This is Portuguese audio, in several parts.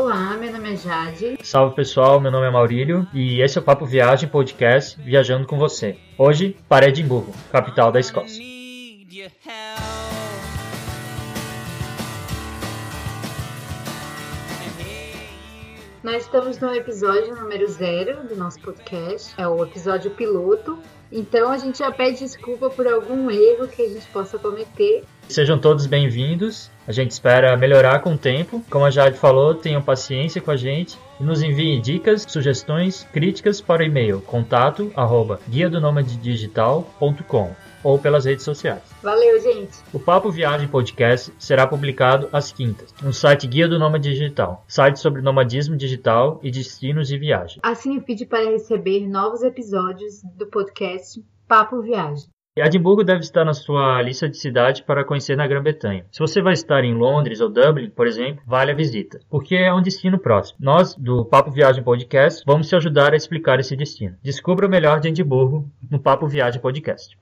Olá, meu nome é Jade. Salve pessoal, meu nome é Maurílio e esse é o Papo Viagem Podcast Viajando com você. Hoje para Edimburgo, capital da Escócia. Nós estamos no episódio número zero do nosso podcast, é o episódio piloto. Então a gente já pede desculpa por algum erro que a gente possa cometer. Sejam todos bem-vindos. A gente espera melhorar com o tempo. Como a Jade falou, tenham paciência com a gente e nos enviem dicas, sugestões, críticas para o e-mail contato arroba guia do digital.com ou pelas redes sociais. Valeu, gente! O Papo Viagem Podcast será publicado às quintas no site Guia do Nômade Digital, site sobre nomadismo digital e destinos de viagem. Assine o feed para receber novos episódios do podcast Papo Viagem. Edimburgo deve estar na sua lista de cidades para conhecer na Grã-Bretanha. Se você vai estar em Londres ou Dublin, por exemplo, vale a visita, porque é um destino próximo. Nós, do Papo Viagem Podcast, vamos te ajudar a explicar esse destino. Descubra o melhor de Edimburgo no Papo Viagem Podcast.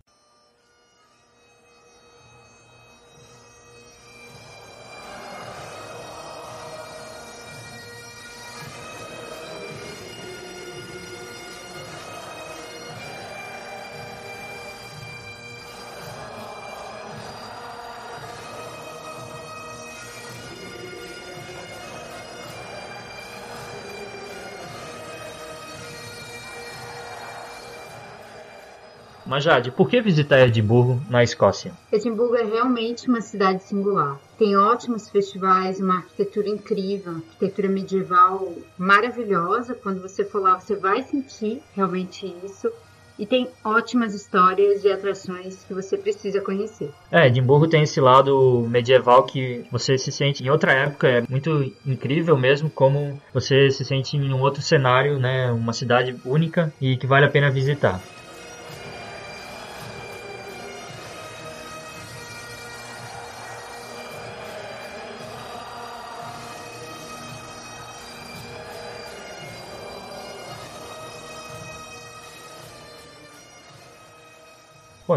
Mas Jade, por que visitar Edimburgo na Escócia? Edimburgo é realmente uma cidade singular. Tem ótimos festivais, uma arquitetura incrível, uma arquitetura medieval maravilhosa. Quando você for lá, você vai sentir realmente isso. E tem ótimas histórias e atrações que você precisa conhecer. É, Edimburgo tem esse lado medieval que você se sente em outra época, é muito incrível mesmo como você se sente em um outro cenário, né, uma cidade única e que vale a pena visitar.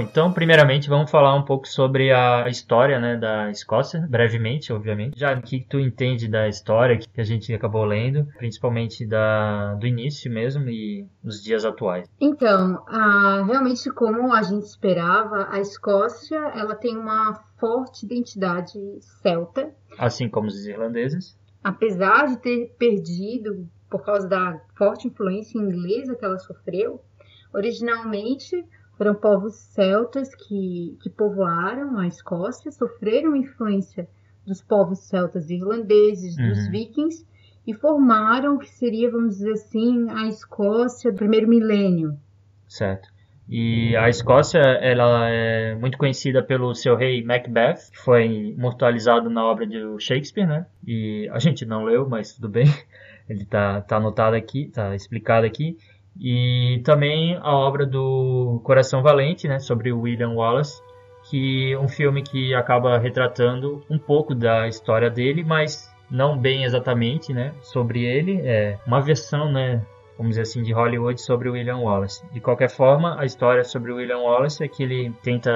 Bom, então, primeiramente, vamos falar um pouco sobre a história né, da Escócia, brevemente, obviamente. Já o que tu entende da história que a gente acabou lendo, principalmente da, do início mesmo e os dias atuais. Então, realmente, como a gente esperava, a Escócia ela tem uma forte identidade celta. Assim como os irlandeses. Apesar de ter perdido por causa da forte influência inglesa que ela sofreu, originalmente foram povos celtas que, que povoaram a Escócia, sofreram influência dos povos celtas irlandeses, uhum. dos vikings, e formaram o que seria, vamos dizer assim, a Escócia do primeiro milênio. Certo. E a Escócia, ela é muito conhecida pelo seu rei Macbeth, que foi imortalizado na obra de Shakespeare, né? E a gente não leu, mas tudo bem. Ele tá, tá anotado aqui, tá explicado aqui. E também a obra do Coração Valente, né, sobre William Wallace, que é um filme que acaba retratando um pouco da história dele, mas não bem exatamente, né, sobre ele, é uma versão, né, vamos dizer assim, de Hollywood sobre William Wallace. De qualquer forma, a história sobre William Wallace é que ele tenta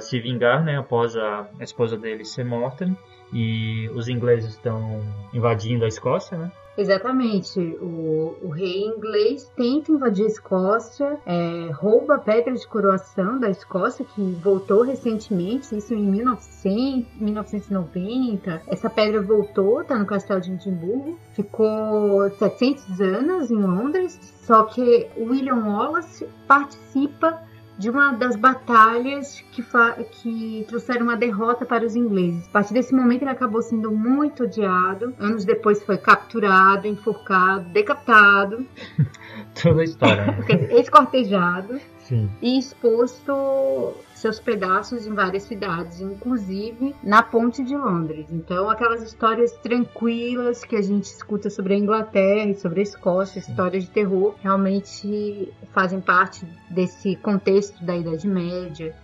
se vingar, né, após a esposa dele ser morta, e os ingleses estão invadindo a Escócia, né? Exatamente. O, o, rei inglês tenta invadir a Escócia, é, rouba a pedra de coroação da Escócia, que voltou recentemente, isso em 1900, 1990. Essa pedra voltou, tá no castelo de Edimburgo, ficou 700 anos em Londres, só que William Wallace participa de uma das batalhas que, que trouxeram uma derrota para os ingleses. A partir desse momento ele acabou sendo muito odiado. Anos depois foi capturado, enforcado, decapitado. Toda a história. Né? Escortejado. Sim. E exposto seus pedaços em várias cidades, inclusive na Ponte de Londres. Então, aquelas histórias tranquilas que a gente escuta sobre a Inglaterra e sobre a Escócia, histórias de terror, realmente fazem parte desse contexto da Idade Média.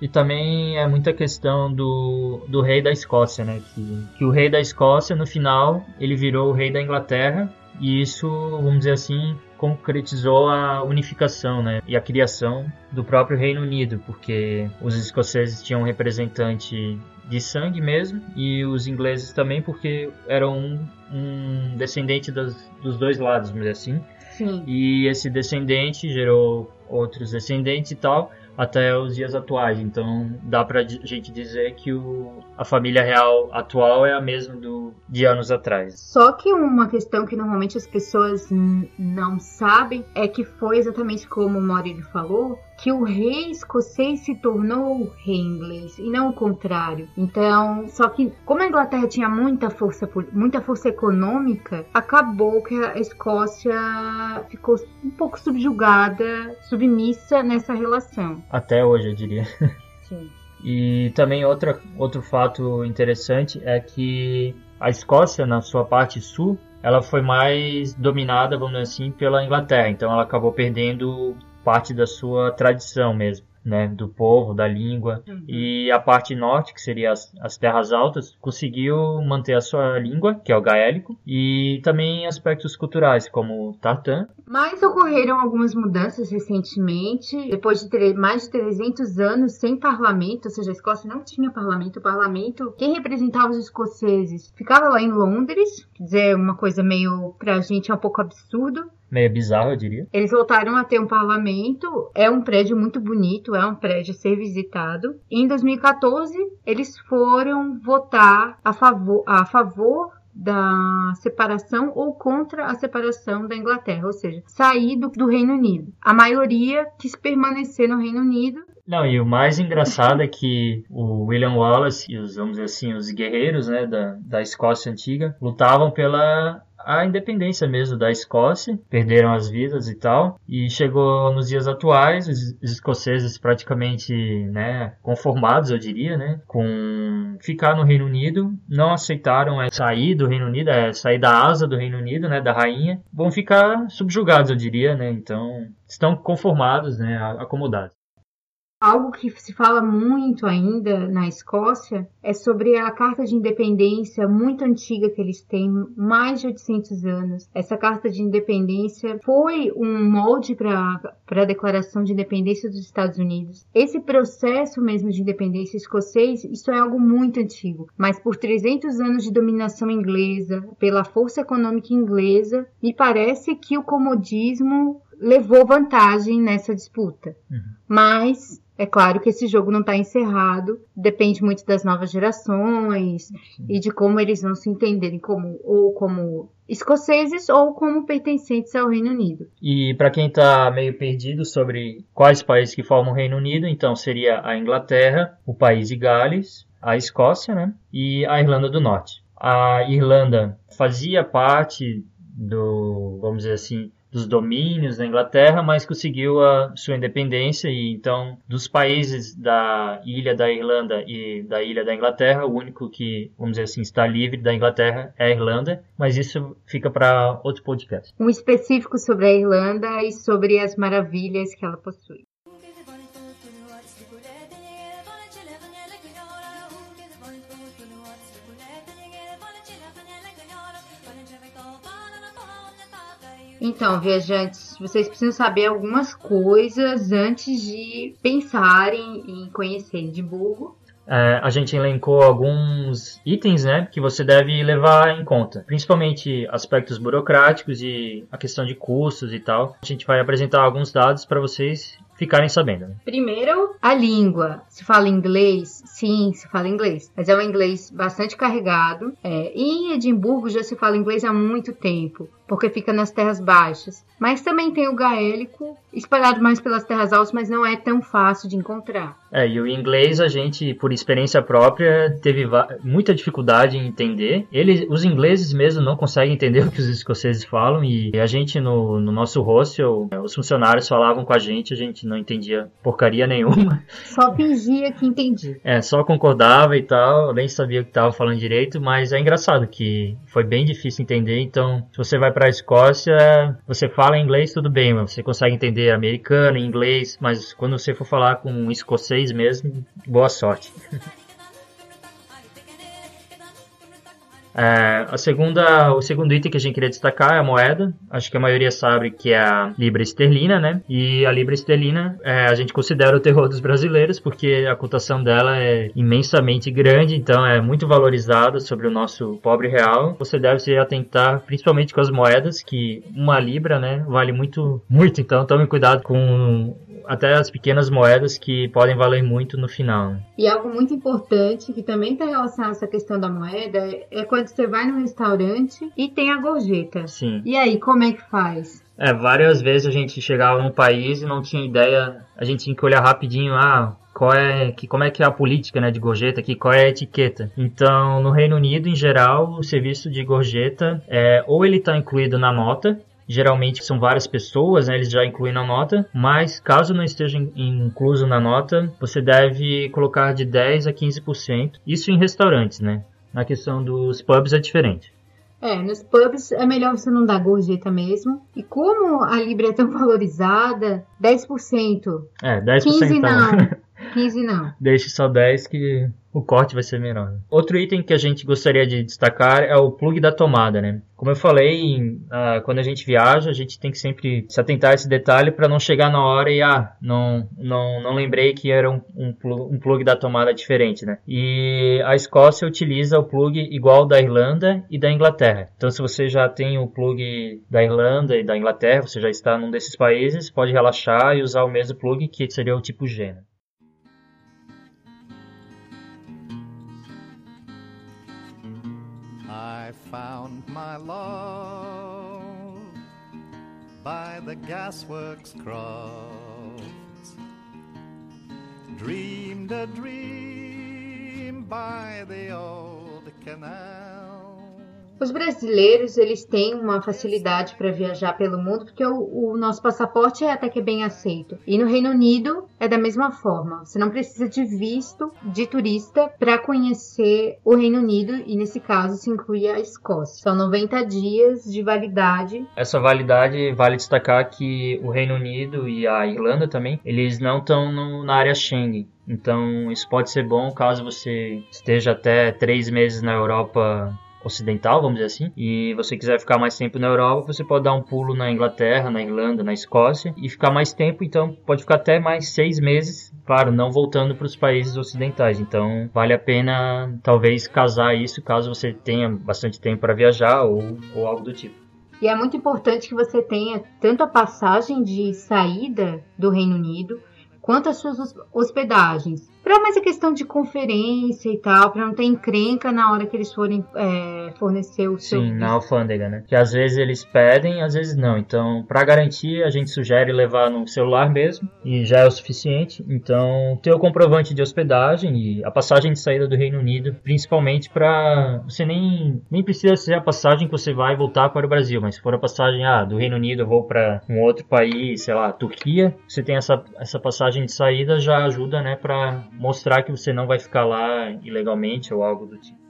E também é muita questão do, do rei da Escócia, né? Que, que o rei da Escócia, no final, ele virou o rei da Inglaterra. E isso, vamos dizer assim, concretizou a unificação né, e a criação do próprio Reino Unido, porque os escoceses tinham um representante de sangue mesmo, e os ingleses também, porque eram um, um descendente das, dos dois lados, dizer assim. Sim. E esse descendente gerou outros descendentes e tal, até os dias atuais. Então dá pra gente dizer que o, a família real atual é a mesma do, de anos atrás. Só que uma questão que normalmente as pessoas não sabem é que foi exatamente como o Maurílio falou, que o rei escocês se tornou rei inglês e não o contrário. Então, só que como a Inglaterra tinha muita força, muita força econômica, acabou que a Escócia ficou um pouco subjugada, submissa nessa relação. Até hoje, eu diria. Sim. E também outra, outro fato interessante é que a Escócia, na sua parte sul, ela foi mais dominada, vamos dizer assim, pela Inglaterra. Então ela acabou perdendo parte da sua tradição mesmo né, do povo, da língua. Uhum. E a parte norte, que seria as, as, terras altas, conseguiu manter a sua língua, que é o gaélico, e também aspectos culturais, como o tartan. Mas ocorreram algumas mudanças recentemente, depois de mais de 300 anos sem parlamento, ou seja, a Escócia não tinha parlamento. O parlamento, quem representava os escoceses, ficava lá em Londres, quer dizer, uma coisa meio, pra gente, é um pouco absurdo meio bizarro, eu diria. Eles voltaram a ter um parlamento, é um prédio muito bonito, é um prédio a ser visitado. Em 2014, eles foram votar a favor, a favor da separação ou contra a separação da Inglaterra, ou seja, sair do, do, Reino Unido. A maioria quis permanecer no Reino Unido. Não, e o mais engraçado é que o William Wallace e os, vamos dizer assim, os guerreiros né, da, da Escócia antiga lutavam pela a independência mesmo da Escócia, perderam as vidas e tal, e chegou nos dias atuais, os escoceses praticamente, né, conformados, eu diria, né, com ficar no Reino Unido, não aceitaram é, sair do Reino Unido, é, sair da asa do Reino Unido, né, da rainha, vão ficar subjugados, eu diria, né, então estão conformados, né, acomodados. Algo que se fala muito ainda na Escócia é sobre a carta de independência muito antiga que eles têm, mais de 800 anos. Essa carta de independência foi um molde para a declaração de independência dos Estados Unidos. Esse processo mesmo de independência escocês, isso é algo muito antigo, mas por 300 anos de dominação inglesa, pela força econômica inglesa, me parece que o comodismo levou vantagem nessa disputa. Uhum. Mas é claro que esse jogo não está encerrado, depende muito das novas gerações Sim. e de como eles vão se entenderem como ou como escoceses ou como pertencentes ao Reino Unido. E para quem está meio perdido sobre quais países que formam o Reino Unido, então seria a Inglaterra, o país de Gales, a Escócia, né, e a Irlanda do Norte. A Irlanda fazia parte do, vamos dizer assim, dos domínios da Inglaterra, mas conseguiu a sua independência e então dos países da ilha da Irlanda e da ilha da Inglaterra, o único que, vamos dizer assim, está livre da Inglaterra é a Irlanda, mas isso fica para outro podcast. Um específico sobre a Irlanda e sobre as maravilhas que ela possui. Então, viajantes, vocês precisam saber algumas coisas antes de pensarem em conhecer Edimburgo. É, a gente elencou alguns itens né, que você deve levar em conta, principalmente aspectos burocráticos e a questão de custos e tal. A gente vai apresentar alguns dados para vocês ficarem sabendo. Né? Primeiro, a língua. Se fala inglês? Sim, se fala inglês. Mas é um inglês bastante carregado. É, em Edimburgo já se fala inglês há muito tempo porque fica nas terras baixas. Mas também tem o gaélico, espalhado mais pelas terras altas, mas não é tão fácil de encontrar. É, e o inglês a gente, por experiência própria, teve muita dificuldade em entender. Eles, os ingleses mesmo não conseguem entender o que os escoceses falam e a gente no, no nosso hostel, os funcionários falavam com a gente, a gente não entendia porcaria nenhuma. Só fingia que entendia. É, só concordava e tal, nem sabia o que estava falando direito, mas é engraçado que foi bem difícil entender, então se você vai para a Escócia, você fala inglês, tudo bem, você consegue entender americano, inglês, mas quando você for falar com um escocês mesmo, boa sorte. É, a segunda, o segundo item que a gente queria destacar é a moeda. Acho que a maioria sabe que é a libra esterlina, né? E a libra esterlina é, a gente considera o terror dos brasileiros porque a cotação dela é imensamente grande, então é muito valorizada sobre o nosso pobre real. Você deve se atentar principalmente com as moedas, que uma libra, né, vale muito, muito. Então tome cuidado com até as pequenas moedas que podem valer muito no final. Né? E algo muito importante que também está relacionado a essa questão da moeda é quando você vai no restaurante e tem a gorjeta. Sim. E aí, como é que faz? É, várias vezes a gente chegava num país e não tinha ideia, a gente tinha que olhar rapidinho, ah, qual é, que, como é que é a política né, de gorjeta aqui, qual é a etiqueta. Então, no Reino Unido, em geral, o serviço de gorjeta é ou ele está incluído na nota, geralmente são várias pessoas, né, eles já incluem na nota, mas caso não esteja incluso na nota, você deve colocar de 10 a 15%. Isso em restaurantes, né? Na questão dos pubs é diferente. É, nos pubs é melhor você não dar gorjeta mesmo. E como a Libra é tão valorizada, 10%. É, 10% 15 tá não. 15 não. Deixe só 10 que o corte vai ser menor. Outro item que a gente gostaria de destacar é o plug da tomada, né? Como eu falei, uh, quando a gente viaja, a gente tem que sempre se atentar a esse detalhe para não chegar na hora e ah, não, não, não lembrei que era um, um, um plug da tomada diferente, né? E a Escócia utiliza o plug igual da Irlanda e da Inglaterra. Então, se você já tem o plug da Irlanda e da Inglaterra, você já está num desses países, pode relaxar e usar o mesmo plug que seria o tipo G. Né? Found my love by the gasworks crofts. Dreamed a dream by the old canal. Os brasileiros, eles têm uma facilidade para viajar pelo mundo porque o, o, nosso passaporte é até que bem aceito. E no Reino Unido é da mesma forma. Você não precisa de visto de turista para conhecer o Reino Unido e nesse caso se inclui a Escócia. São 90 dias de validade. Essa validade vale destacar que o Reino Unido e a Irlanda também, eles não estão na área Schengen. Então, isso pode ser bom caso você esteja até três meses na Europa ocidental, vamos dizer assim, e você quiser ficar mais tempo na Europa, você pode dar um pulo na Inglaterra, na Irlanda, na Escócia e ficar mais tempo, então pode ficar até mais seis meses, claro, não voltando para os países ocidentais. Então vale a pena talvez casar isso caso você tenha bastante tempo para viajar ou, ou algo do tipo. E é muito importante que você tenha tanto a passagem de saída do Reino Unido quanto as suas hospedagens para mais a questão de conferência e tal, para não ter encrenca na hora que eles forem é, fornecer o seu. Sim, na alfândega, né? Que às vezes eles pedem, às vezes não. Então, para garantir, a gente sugere levar no celular mesmo e já é o suficiente. Então, ter o comprovante de hospedagem e a passagem de saída do Reino Unido, principalmente para você nem nem precisa ser a passagem que você vai voltar para o Brasil, mas se for a passagem ah, do Reino Unido eu vou para um outro país, sei lá, Turquia, você tem essa essa passagem de saída já ajuda, né, para mostrar que você não vai ficar lá ilegalmente ou algo do tipo.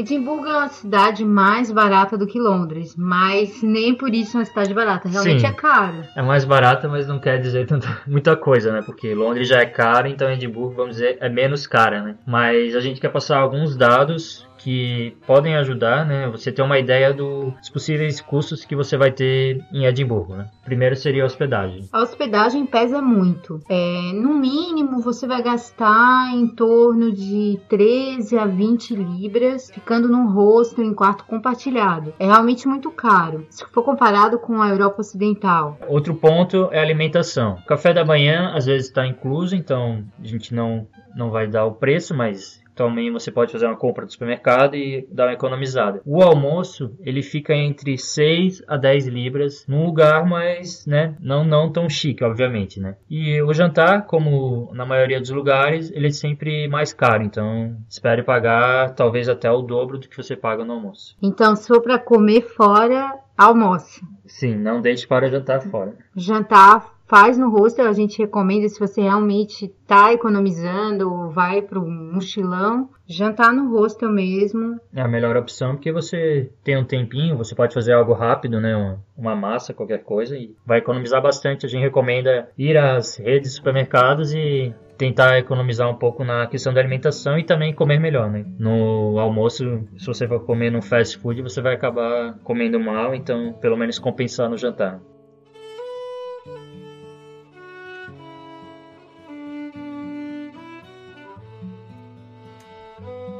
Edimburgo é uma cidade mais barata do que Londres, mas nem por isso é uma cidade barata. Realmente Sim, é cara. É mais barata, mas não quer dizer tanta, muita coisa, né? Porque Londres já é cara, então Edimburgo, vamos dizer, é menos cara, né? Mas a gente quer passar alguns dados que podem ajudar, né? Você ter uma ideia dos possíveis custos que você vai ter em Edimburgo, né? Primeiro seria a hospedagem. A hospedagem pesa muito. É, no mínimo, você vai gastar em torno de 13 a 20 libras, ficando num hostel em quarto compartilhado. É realmente muito caro, se for comparado com a Europa Ocidental. Outro ponto é a alimentação. O café da manhã às vezes está incluso, então a gente não, não vai dar o preço, mas também você pode fazer uma compra do supermercado e dar uma economizada. O almoço, ele fica entre 6 a 10 libras, num lugar mais, né, não, não tão chique, obviamente, né. E o jantar, como na maioria dos lugares, ele é sempre mais caro, então espere pagar talvez até o dobro do que você paga no almoço. Então, se for para comer fora, almoce. Sim, não deixe para jantar fora. Jantar faz no hostel, a gente recomenda se você realmente está economizando ou vai para um mochilão, jantar no hostel mesmo. É a melhor opção porque você tem um tempinho, você pode fazer algo rápido, né? Uma, massa, qualquer coisa, e vai economizar bastante. A gente recomenda ir às redes de supermercados e tentar economizar um pouco na questão da alimentação e também comer melhor, né? No almoço, se você for comer no fast food, você vai acabar comendo mal, então pelo menos compensar no jantar.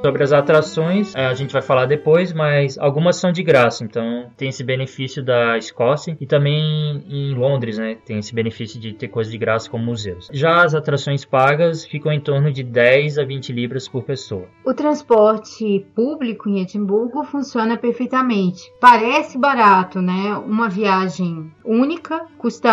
Sobre as atrações, é, a gente vai falar depois, mas algumas são de graça, então tem esse benefício da Escócia e também em Londres, né? Tem esse benefício de ter coisas de graça como museus. Já as atrações pagas ficam em torno de 10 a 20 libras por pessoa. O transporte público em Edimburgo funciona perfeitamente. Parece barato, né? Uma viagem única custa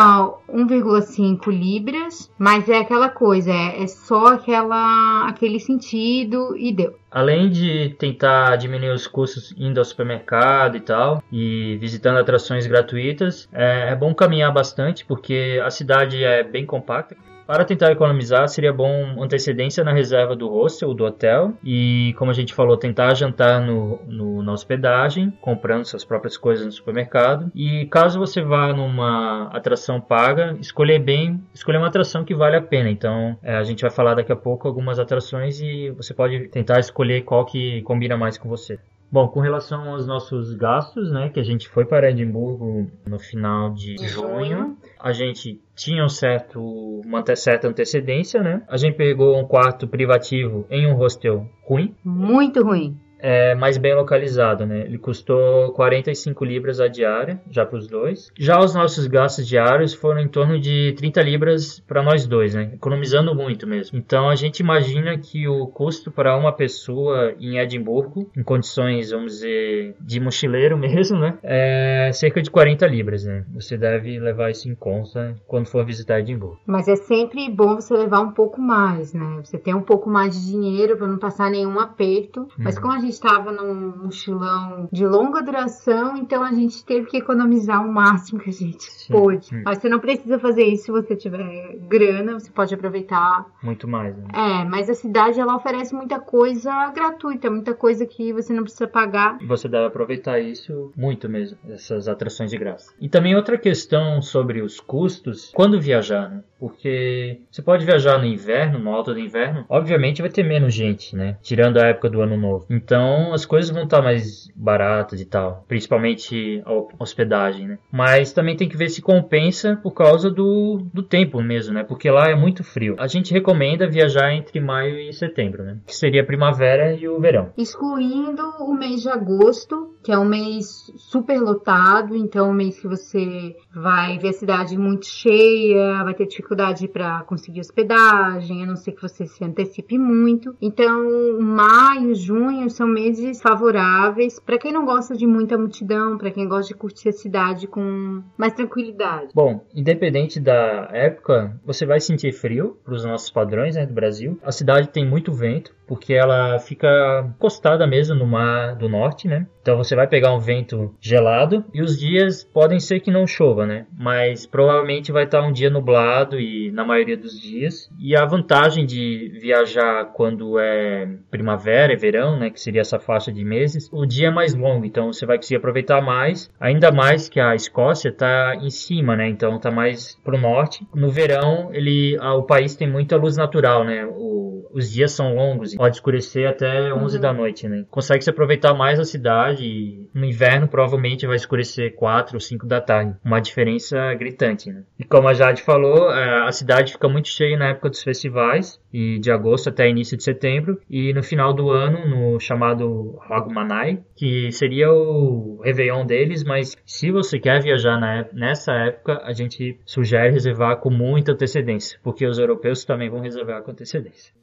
1,5 libras, mas é aquela coisa, é, é só aquela aquele sentido e deu. Além de tentar diminuir os custos indo ao supermercado e tal, e visitando atrações gratuitas, é, é bom caminhar bastante porque a cidade é bem compacta. Para tentar economizar, seria bom antecedência na reserva do hostel, do hotel, e como a gente falou, tentar jantar no, no, na hospedagem, comprando suas próprias coisas no supermercado. E caso você vá numa atração paga, escolher bem, escolher uma atração que vale a pena. Então, é, a gente vai falar daqui a pouco algumas atrações e você pode tentar escolher qual que combina mais com você. Bom, com relação aos nossos gastos, né, que a gente foi para Edimburgo no final de junho, a gente tinha um certo, uma certa antecedência, né? A gente pegou um quarto privativo em um hostel ruim. Muito ruim é mais bem localizado, né? Ele custou 45 libras a diária, já para os dois. Já os nossos gastos diários foram em torno de 30 libras para nós dois, né? Economizando muito mesmo. Então a gente imagina que o custo para uma pessoa em Edimburgo, em condições, vamos dizer, de mochileiro mesmo, né? É cerca de 40 libras, né? Você deve levar isso em conta quando for visitar Edimburgo. Mas é sempre bom você levar um pouco mais, né? Você tem um pouco mais de dinheiro para não passar nenhum aperto. Mas como a gente estava num mochilão de longa duração, então a gente teve que economizar o máximo que a gente Sim. pôde. Hum. Mas você não precisa fazer isso se você tiver grana, você pode aproveitar. Muito mais, né? É, mas a cidade ela oferece muita coisa gratuita, muita coisa que você não precisa pagar. Você deve aproveitar isso muito mesmo, essas atrações de graça. E também outra questão sobre os custos, quando viajar, né? Porque você pode viajar no inverno, no alto do inverno, obviamente vai ter menos gente, né? Tirando a época do ano novo. Então as coisas vão estar mais baratas e tal, principalmente a hospedagem, né? Mas também tem que ver se compensa por causa do, do tempo mesmo, né? Porque lá é muito frio. A gente recomenda viajar entre maio e setembro, né? Que seria a primavera e o verão. Excluindo o mês de agosto, que é um mês super lotado, então é um mês que você vai ver a cidade muito cheia, vai ter dificuldade para conseguir hospedagem, a não ser que você se antecipe muito. Então, maio, junho são meses favoráveis para quem não gosta de muita multidão, para quem gosta de curtir a cidade com mais tranquilidade. Bom, independente da época, você vai sentir frio para os nossos padrões né, do Brasil. A cidade tem muito vento, porque ela fica encostada mesmo no mar do norte, né? Então você vai pegar um vento gelado e os dias podem ser que não chova, né? Mas provavelmente vai estar um dia nublado e na maioria dos dias. E a vantagem de viajar quando é primavera e verão, né, que seria essa faixa de meses, o dia é mais longo, então você vai conseguir aproveitar mais, ainda mais que a Escócia está em cima, né? Então está mais pro norte. No verão, ele o país tem muita luz natural, né? O, os dias são longos, pode escurecer até 11 uhum. da noite, né? Consegue se aproveitar mais a cidade tarde. No inverno, provavelmente vai escurecer 4 ou 5 da tarde. Uma diferença gritante, né? E como a Jade falou, é, a cidade fica muito cheia na época dos festivais, e de agosto até início de setembro, e no final do ano, no chamado Hogmanay, que seria o Réveillon deles, mas se você quer viajar nessa época, a gente sugere reservar com muita antecedência, porque os europeus também vão reservar com antecedência.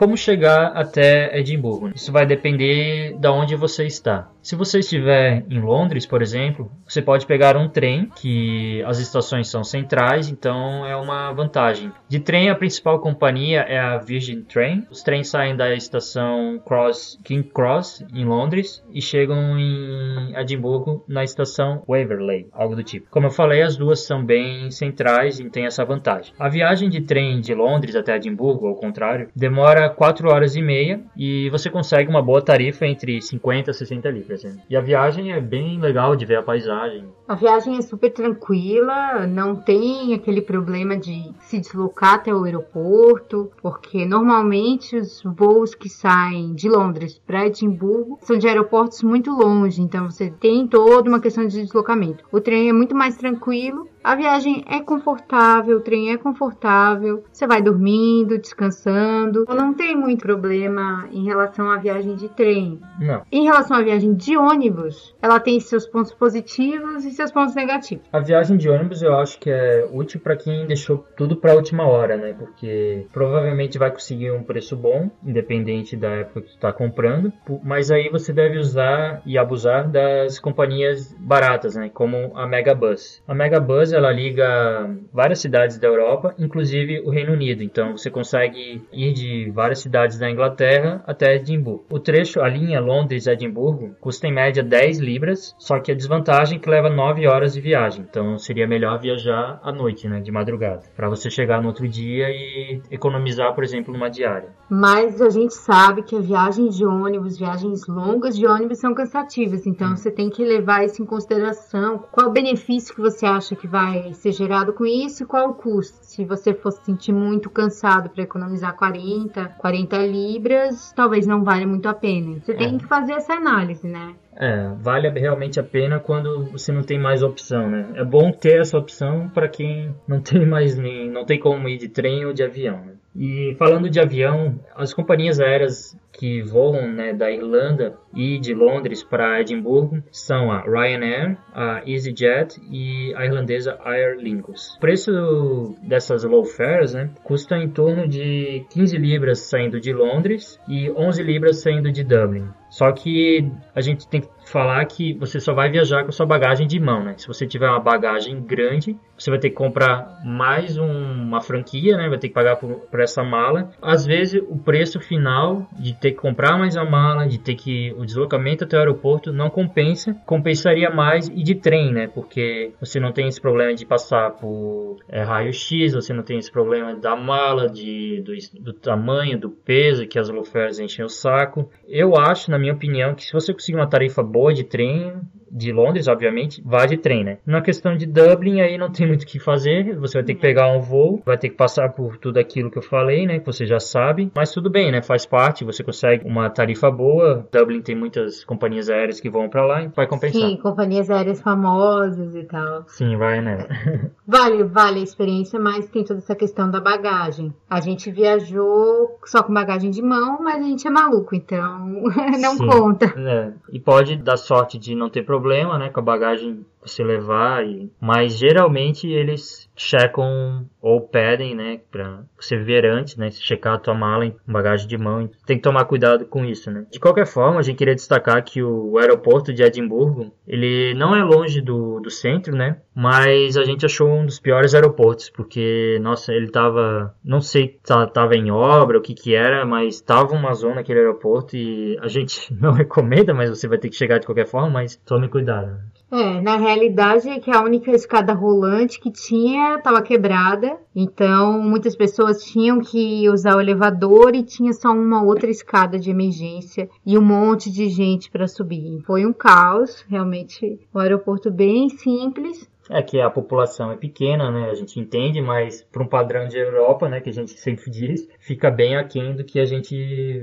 Como chegar até Edimburgo? Isso vai depender de onde você está. Se você estiver em Londres, por exemplo, você pode pegar um trem, que as estações são centrais, então é uma vantagem. De trem, a principal companhia é a Virgin Train. Os trens saem da estação Cross, King Cross, em Londres, e chegam em Edimburgo na estação Waverley, algo do tipo. Como eu falei, as duas são bem centrais e têm essa vantagem. A viagem de trem de Londres até Edimburgo, ao contrário, demora 4 horas e meia e você consegue uma boa tarifa entre 50 e 60 libras. Né? E a viagem é bem legal de ver a paisagem. A viagem é super tranquila, não tem aquele problema de se deslocar até o aeroporto, porque normalmente os voos que saem de Londres para Edimburgo são de aeroportos muito longe, então você tem toda uma questão de deslocamento. O trem é muito mais tranquilo a viagem é confortável, o trem é confortável, você vai dormindo, descansando. Não tem muito problema em relação à viagem de trem. Não. Em relação à viagem de ônibus, ela tem seus pontos positivos e seus pontos negativos. A viagem de ônibus eu acho que é útil para quem deixou tudo para a última hora, né? Porque provavelmente vai conseguir um preço bom, independente da época que tu está comprando. Mas aí você deve usar e abusar das companhias baratas, né? Como a Megabus. A Megabus ela liga várias cidades da Europa, inclusive o Reino Unido. Então você consegue ir de várias cidades da Inglaterra até Edimburgo. O trecho, a linha Londres-Edimburgo, custa em média 10 libras, só que a desvantagem é que leva 9 horas de viagem. Então seria melhor viajar à noite, né, de madrugada, para você chegar no outro dia e economizar, por exemplo, numa diária. Mas a gente sabe que a viagem de ônibus, viagens longas de ônibus são cansativas, então hum. você tem que levar isso em consideração. Qual o benefício que você acha que vai ser gerado com isso e qual o custo. Se você fosse sentir muito cansado para economizar 40, 40 libras, talvez não valha muito a pena. Você é. tem que fazer essa análise, né? É, vale realmente a pena quando você não tem mais opção, né? É bom ter essa opção para quem não tem mais nem não tem como ir de trem ou de avião. Né? E falando de avião, as companhias aéreas que voam né, da Irlanda e de Londres para Edimburgo são a Ryanair, a EasyJet e a irlandesa Aer Lingus. O preço dessas low fares né, custa em torno de 15 libras saindo de Londres e 11 libras saindo de Dublin. Só que a gente tem que falar que você só vai viajar com sua bagagem de mão, né? Se você tiver uma bagagem grande, você vai ter que comprar mais um, uma franquia, né? Vai ter que pagar por, por, essa mala. Às vezes o preço final de ter que comprar mais a mala, de ter que o deslocamento até o aeroporto não compensa. Compensaria mais e de trem, né? Porque você não tem esse problema de passar por é, raio-x, você não tem esse problema da mala, de, do, do tamanho, do peso que as loferes enchem o saco. Eu acho, na minha opinião, que se você conseguir uma tarifa boa de trem, de Londres, obviamente, vá de trem, né? Na questão de Dublin, aí não tem muito o que fazer, você vai ter que pegar um voo, vai ter que passar por tudo aquilo que eu falei, né? Que você já sabe, mas tudo bem, né? Faz parte, você consegue uma tarifa boa. Dublin tem muitas companhias aéreas que vão para lá e vai compensar. Sim, companhias aéreas famosas e tal. Sim, vai, né? vale, vale a experiência, mas tem toda essa questão da bagagem. A gente viajou só com bagagem de mão, mas a gente é maluco, então não Sim, conta. É. E pode dar sorte de não ter problema né, com a bagagem você levar, e... mas geralmente eles checam ou pedem, né, para você ver antes, né, checar a tua mala em bagagem de mão. Tem que tomar cuidado com isso, né. De qualquer forma, a gente queria destacar que o aeroporto de Edimburgo, ele não é longe do, do centro, né, mas a gente achou um dos piores aeroportos, porque, nossa, ele tava, não sei se tava em obra, o que que era, mas tava uma zona aquele aeroporto e a gente não recomenda, mas você vai ter que chegar de qualquer forma, mas tome cuidado. É, na realidade é que a única escada rolante que tinha estava quebrada, então muitas pessoas tinham que usar o elevador e tinha só uma outra escada de emergência e um monte de gente para subir. Foi um caos, realmente, um aeroporto bem simples, é que a população é pequena, né? A gente entende, mas para um padrão de Europa, né, que a gente sempre diz, fica bem aquém do que a gente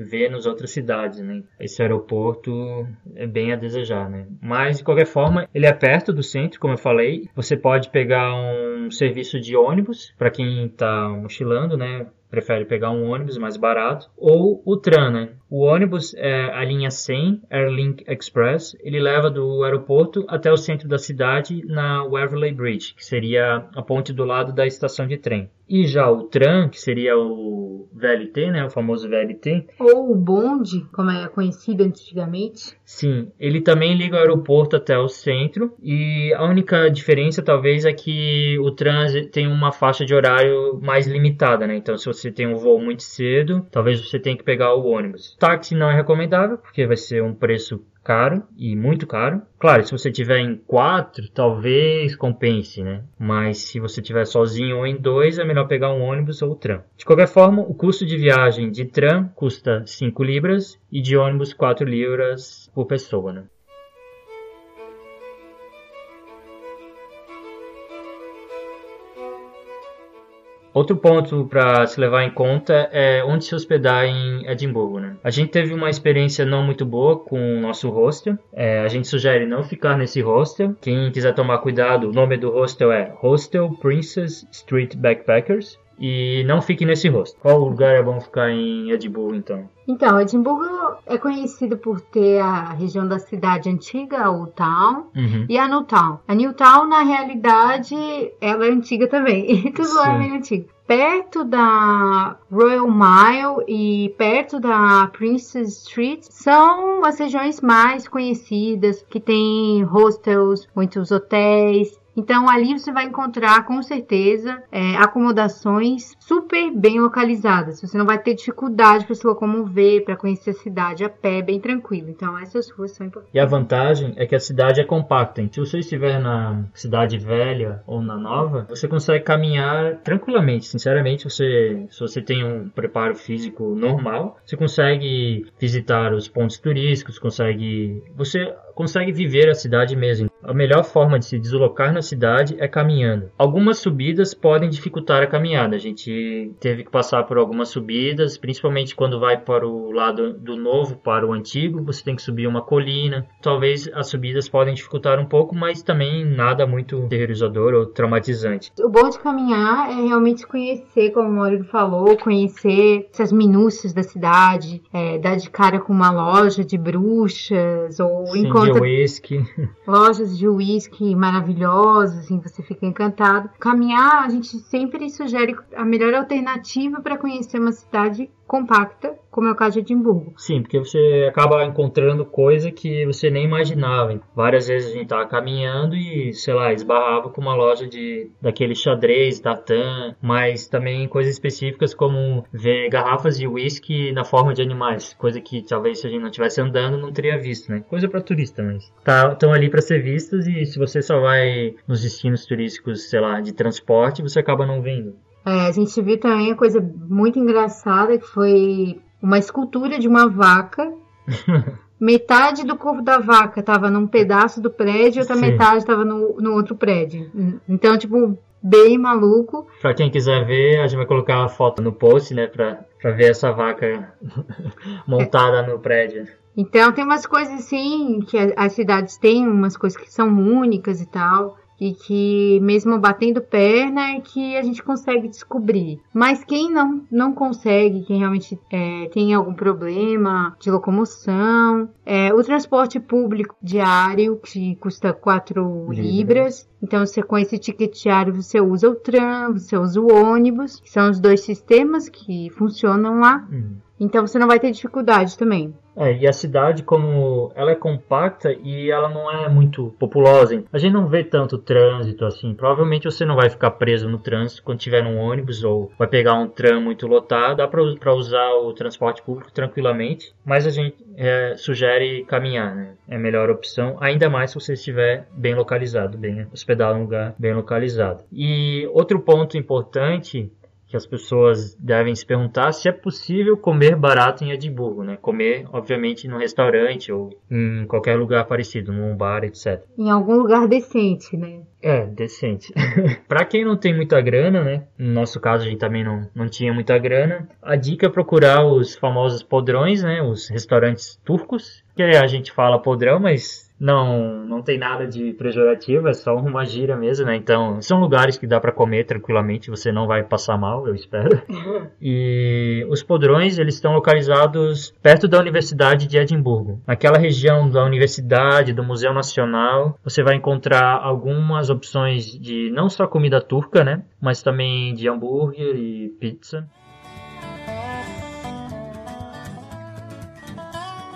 vê nas outras cidades, né? Esse aeroporto é bem a desejar, né? Mas de qualquer forma, ele é perto do centro, como eu falei. Você pode pegar um serviço de ônibus para quem está mochilando, né? prefere pegar um ônibus mais barato, ou o tram, né? O ônibus é a linha 100, Airlink Express, ele leva do aeroporto até o centro da cidade na Waverley Bridge, que seria a ponte do lado da estação de trem. E já o tram, que seria o VLT, né, o famoso VLT. Ou o bonde, como é conhecido antigamente. Sim, ele também liga o aeroporto até o centro e a única diferença talvez é que o tram tem uma faixa de horário mais limitada, né? Então se você tem um voo muito cedo, talvez você tenha que pegar o ônibus. Táxi não é recomendável porque vai ser um preço caro e muito caro. Claro, se você tiver em quatro, talvez compense, né? Mas se você tiver sozinho ou em dois, é melhor pegar um ônibus ou tram. De qualquer forma, o custo de viagem de tram custa 5 libras e de ônibus 4 libras por pessoa, né? Outro ponto para se levar em conta é onde se hospedar em Edimburgo. Né? A gente teve uma experiência não muito boa com o nosso hostel. É, a gente sugere não ficar nesse hostel. Quem quiser tomar cuidado, o nome do hostel é Hostel Princess Street Backpackers. E não fique nesse hostel. Qual lugar é bom ficar em Edimburgo, então? Então, Edimburgo é conhecido por ter a região da cidade antiga, o Town, uhum. e a New Town. A New Town, na realidade, ela é antiga também. Tudo lá é meio antigo perto da Royal Mile e perto da Princess Street são as regiões mais conhecidas que tem hostels, muitos hotéis então ali você vai encontrar com certeza é, acomodações super bem localizadas. Você não vai ter dificuldade para se locomover, para conhecer a cidade a pé, bem tranquilo. Então essas ruas são importantes. E a vantagem é que a cidade é compacta. Então, se você estiver na cidade velha ou na nova, você consegue caminhar tranquilamente. Sinceramente, você, se você tem um preparo físico normal, você consegue visitar os pontos turísticos, consegue, você consegue viver a cidade mesmo. A melhor forma de se deslocar na cidade é caminhando. Algumas subidas podem dificultar a caminhada. A gente teve que passar por algumas subidas, principalmente quando vai para o lado do novo para o antigo, você tem que subir uma colina. Talvez as subidas podem dificultar um pouco, mas também nada muito terrorizador ou traumatizante. O bom de caminhar é realmente conhecer, como o Maurício falou, conhecer essas minúcias da cidade, é, dar de cara com uma loja de bruxas ou Sim, encontra de whisky. lojas de uísque maravilhosas, assim, você fica encantado. Caminhar, a gente sempre sugere a melhor alternativa para conhecer uma cidade compacta, como é o caso de Edimburgo. Sim, porque você acaba encontrando coisa que você nem imaginava. Várias vezes a gente tava caminhando e, sei lá, esbarrava com uma loja de daquele xadrez, Datan, mas também coisas específicas como ver garrafas de whisky na forma de animais, coisa que talvez se a gente não estivesse andando não teria visto, né? Coisa para turista, mas tá, estão ali para ser vistas e se você só vai nos destinos turísticos, sei lá, de transporte, você acaba não vendo. É, a gente viu também uma coisa muito engraçada que foi uma escultura de uma vaca. metade do corpo da vaca estava num pedaço do prédio, outra Sim. metade estava no, no outro prédio. Então, tipo, bem maluco. Pra quem quiser ver, a gente vai colocar a foto no post, né? Pra, pra ver essa vaca montada no prédio. Então tem umas coisas assim que as cidades têm, umas coisas que são únicas e tal e que mesmo batendo perna é que a gente consegue descobrir. Mas quem não, não consegue, quem realmente é, tem algum problema de locomoção, é, o transporte público diário, que custa 4 libras. Então, você com esse ticket diário, você usa o tram, você usa o ônibus, que são os dois sistemas que funcionam lá. Uhum. Então você não vai ter dificuldade também. É, e a cidade, como ela é compacta e ela não é muito populosa, a gente não vê tanto trânsito assim. Provavelmente você não vai ficar preso no trânsito quando tiver um ônibus ou vai pegar um tram muito lotado. Dá para usar o transporte público tranquilamente, mas a gente é, sugere caminhar, né? É a melhor opção, ainda mais se você estiver bem localizado, bem hospedado em um lugar bem localizado. E outro ponto importante que as pessoas devem se perguntar se é possível comer barato em Edimburgo, né? Comer, obviamente, num restaurante ou em qualquer lugar parecido, num bar, etc. Em algum lugar decente, né? É, decente. para quem não tem muita grana, né? No nosso caso, a gente também não, não tinha muita grana. A dica é procurar os famosos podrões, né? Os restaurantes turcos. que a gente fala podrão, mas não não tem nada de pejorativo, é só uma gira mesmo, né? Então, são lugares que dá para comer tranquilamente, você não vai passar mal, eu espero. E os podrões, eles estão localizados perto da Universidade de Edimburgo. Naquela região da universidade, do Museu Nacional, você vai encontrar algumas opções de não só comida turca, né? Mas também de hambúrguer e pizza.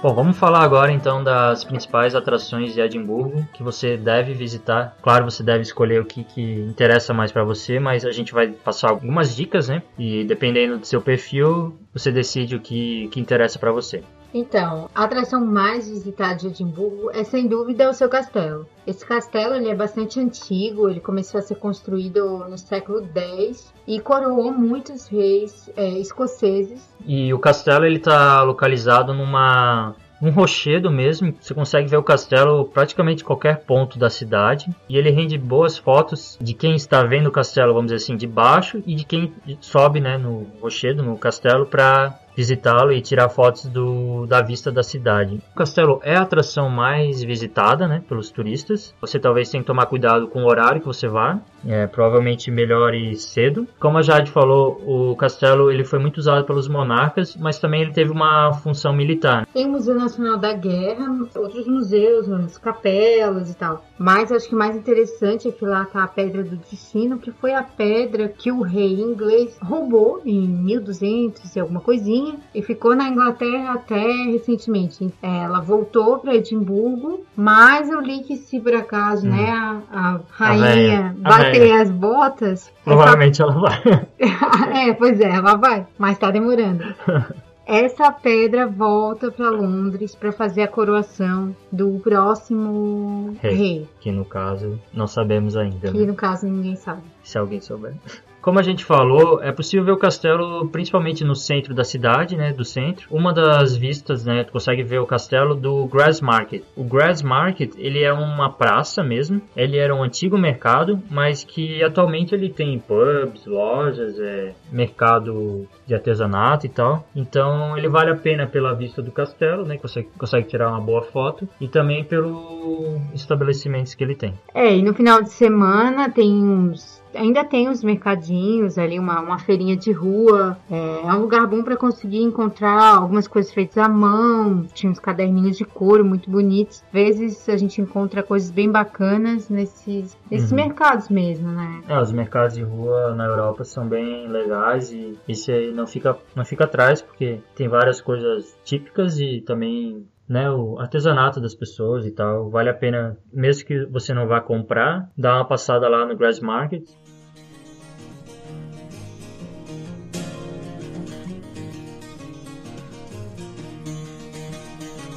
Bom, vamos falar agora então das principais atrações de Edimburgo que você deve visitar. Claro, você deve escolher o que, que interessa mais para você, mas a gente vai passar algumas dicas, né? E dependendo do seu perfil, você decide o que, que interessa para você. Então, a atração mais visitada de Edimburgo é sem dúvida o seu castelo. Esse castelo ele é bastante antigo, ele começou a ser construído no século X e coroou muitos reis é, escoceses. E o castelo ele está localizado numa um rochedo mesmo. Você consegue ver o castelo praticamente qualquer ponto da cidade. E ele rende boas fotos de quem está vendo o castelo, vamos dizer assim, de baixo e de quem sobe né, no rochedo, no castelo, para visitá-lo e tirar fotos do, da vista da cidade. O castelo é a atração mais visitada né, pelos turistas. Você talvez tenha que tomar cuidado com o horário que você vá. É, provavelmente melhor ir cedo. Como a Jade falou, o castelo ele foi muito usado pelos monarcas, mas também ele teve uma função militar. Tem o Museu Nacional da Guerra, outros museus, as capelas e tal. Mas acho que mais interessante é que lá está a Pedra do Destino, que foi a pedra que o rei inglês roubou em 1200 e alguma coisinha e ficou na Inglaterra até recentemente. Ela voltou para Edimburgo, mas eu li que se por acaso, hum. né, a, a rainha a bater as botas. Provavelmente essa... ela vai. é, pois é, ela vai, mas tá demorando. Essa pedra volta para Londres para fazer a coroação do próximo rei, rei, Que no caso não sabemos ainda. Que né? no caso ninguém sabe. Se alguém souber. Como a gente falou, é possível ver o castelo principalmente no centro da cidade, né, do centro. Uma das vistas, né, tu consegue ver o castelo do Grass Market. O Grass Market, ele é uma praça mesmo. Ele era um antigo mercado, mas que atualmente ele tem pubs, lojas, é, mercado de artesanato e tal. Então, ele vale a pena pela vista do castelo, né, você consegue tirar uma boa foto e também pelos estabelecimentos que ele tem. É, e no final de semana tem uns ainda tem os mercadinhos ali, uma, uma feirinha de rua. É, é um lugar bom para conseguir encontrar algumas coisas feitas à mão. Tinha uns caderninhos de couro muito bonitos. Às vezes a gente encontra coisas bem bacanas nesses, nesses uhum. mercados mesmo, né? É, os mercados de rua na Europa são bem legais e isso aí não fica, não fica atrás porque tem várias coisas típicas e também né, o artesanato das pessoas e tal. Vale a pena, mesmo que você não vá comprar, dar uma passada lá no Grass Market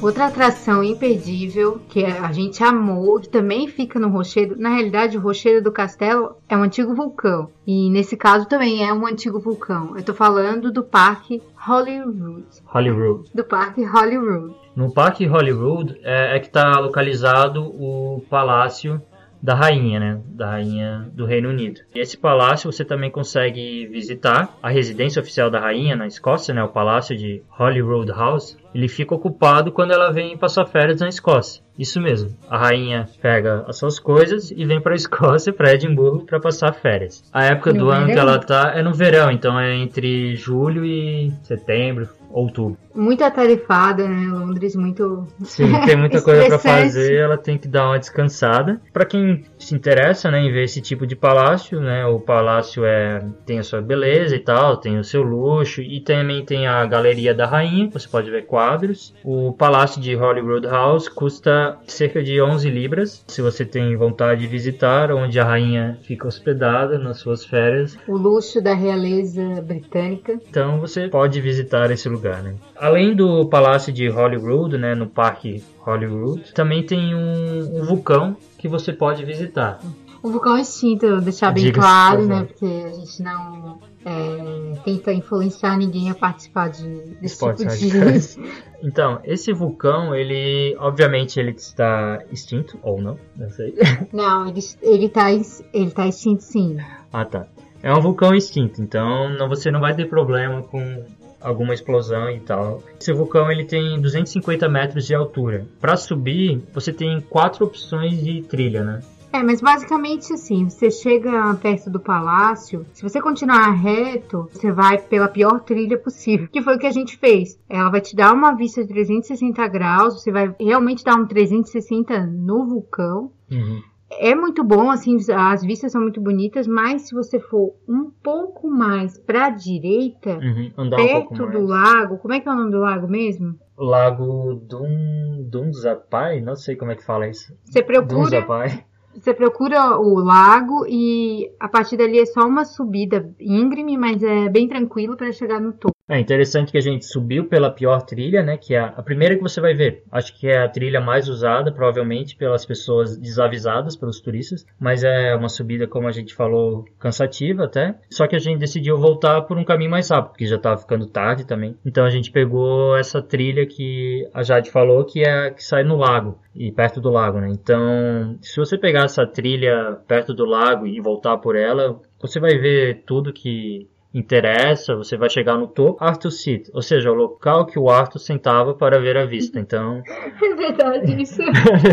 Outra atração imperdível que a gente amou, que também fica no rochedo. Na realidade, o rochedo do castelo é um antigo vulcão. E nesse caso também é um antigo vulcão. Eu tô falando do Parque Holyrood. Holyrood. Do Parque Holyrood. No Parque Holyrood é, é que está localizado o Palácio da rainha, né? Da rainha do Reino Unido. E esse palácio você também consegue visitar a residência oficial da rainha na Escócia, né? O palácio de Holyrood House. Ele fica ocupado quando ela vem passar férias na Escócia. Isso mesmo. A rainha pega as suas coisas e vem para a Escócia, para Edimburgo, para passar férias. A época no do verão? ano que ela tá é no verão, então é entre julho e setembro, outubro. Muito atarefada, né? Londres muito. Sim, tem muita coisa para fazer, ela tem que dar uma descansada. Para quem se interessa, né, em ver esse tipo de palácio, né? O palácio é tem a sua beleza e tal, tem o seu luxo e também tem a galeria da rainha, você pode ver quadros. O palácio de Holyrood House custa cerca de 11 libras, se você tem vontade de visitar, onde a rainha fica hospedada nas suas férias. O luxo da realeza britânica. Então você pode visitar esse lugar lugar, né? Além do Palácio de Holyrood, né, no Parque Holyrood, também tem um, um vulcão que você pode visitar. O vulcão é extinto, deixar bem Diga claro, né? Porque a gente não é, tenta influenciar ninguém a participar de, desse tipo de... Então, esse vulcão, ele, obviamente, ele está extinto, ou não, não sei. Não, ele, ele, tá, ele tá extinto sim. Ah, tá. É um vulcão extinto, então não, você não vai ter problema com alguma explosão e tal. Esse vulcão ele tem 250 metros de altura. Para subir, você tem quatro opções de trilha, né? É, mas basicamente assim, você chega perto do palácio, se você continuar reto, você vai pela pior trilha possível, que foi o que a gente fez. Ela vai te dar uma vista de 360 graus, você vai realmente dar um 360 no vulcão. Uhum. É muito bom, assim, as vistas são muito bonitas, mas se você for um pouco mais pra direita, Uhum, andar um perto mais. do lago, como é que é o nome do lago mesmo? Lago Dun, Dunzapai, não sei como é que fala isso. Você procura, Dunzapai. Você procura o lago e a partir dali é só uma subida íngreme, mas é bem tranquilo para chegar no topo. É interessante que a gente subiu pela pior trilha, né? Que é a primeira que você vai ver. Acho que é a trilha mais usada, provavelmente, pelas pessoas desavisadas, pelos turistas. Mas é uma subida, como a gente falou, cansativa até. Só que a gente decidiu voltar por um caminho mais rápido, porque já estava ficando tarde também. Então a gente pegou essa trilha que a Jade falou, que é a que sai no lago e perto do lago, né? Então, se você pegar essa trilha perto do lago e voltar por ela, você vai ver tudo que interessa, você vai chegar no topo Arthur Seat, ou seja, o local que o Arthur sentava para ver a vista. Então, É verdade isso.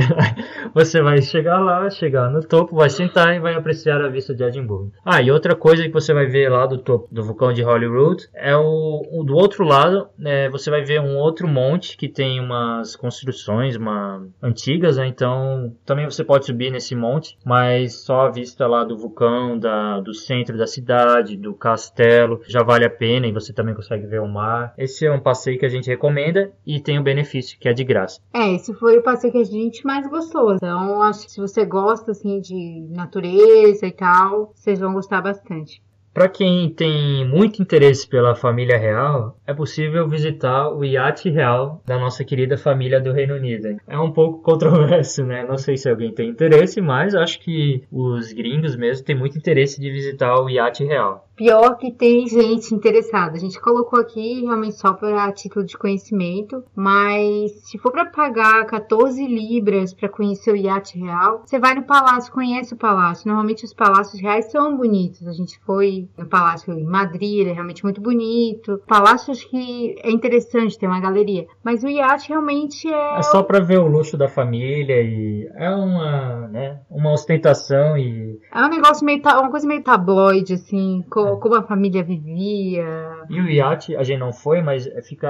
você vai chegar lá, chegar no topo, vai sentar e vai apreciar a vista de Edimburgo. Ah, e outra coisa que você vai ver lá do topo do vulcão de Holyrood é o, o do outro lado, né, você vai ver um outro monte que tem umas construções uma, antigas, né, então também você pode subir nesse monte, mas só a vista lá do vulcão, da, do centro da cidade, do castelo, já vale a pena e você também consegue ver o mar. Esse é um passeio que a gente recomenda e tem o benefício que é de graça. É, esse foi o passeio que a gente mais gostou. Então, acho que se você gosta assim de natureza e tal, vocês vão gostar bastante. Para quem tem muito interesse pela família real, é possível visitar o iate real da nossa querida família do Reino Unido. É um pouco controverso, né? Não sei se alguém tem interesse, mas acho que os gringos mesmo têm muito interesse de visitar o iate real. Pior que tem gente interessada. A gente colocou aqui realmente só para título de conhecimento, mas se for para pagar 14 libras para conhecer o iate real, você vai no palácio, conhece o palácio. Normalmente os palácios reais são bonitos. A gente foi no palácio em Madrid, ele é realmente muito bonito. Palácio acho que é interessante ter uma galeria, mas o iate realmente é É só para ver o luxo da família e é uma, né, uma ostentação e, é um negócio meio uma coisa meio tabloide assim, co- como a família vivia. e o iate a gente não foi, mas fica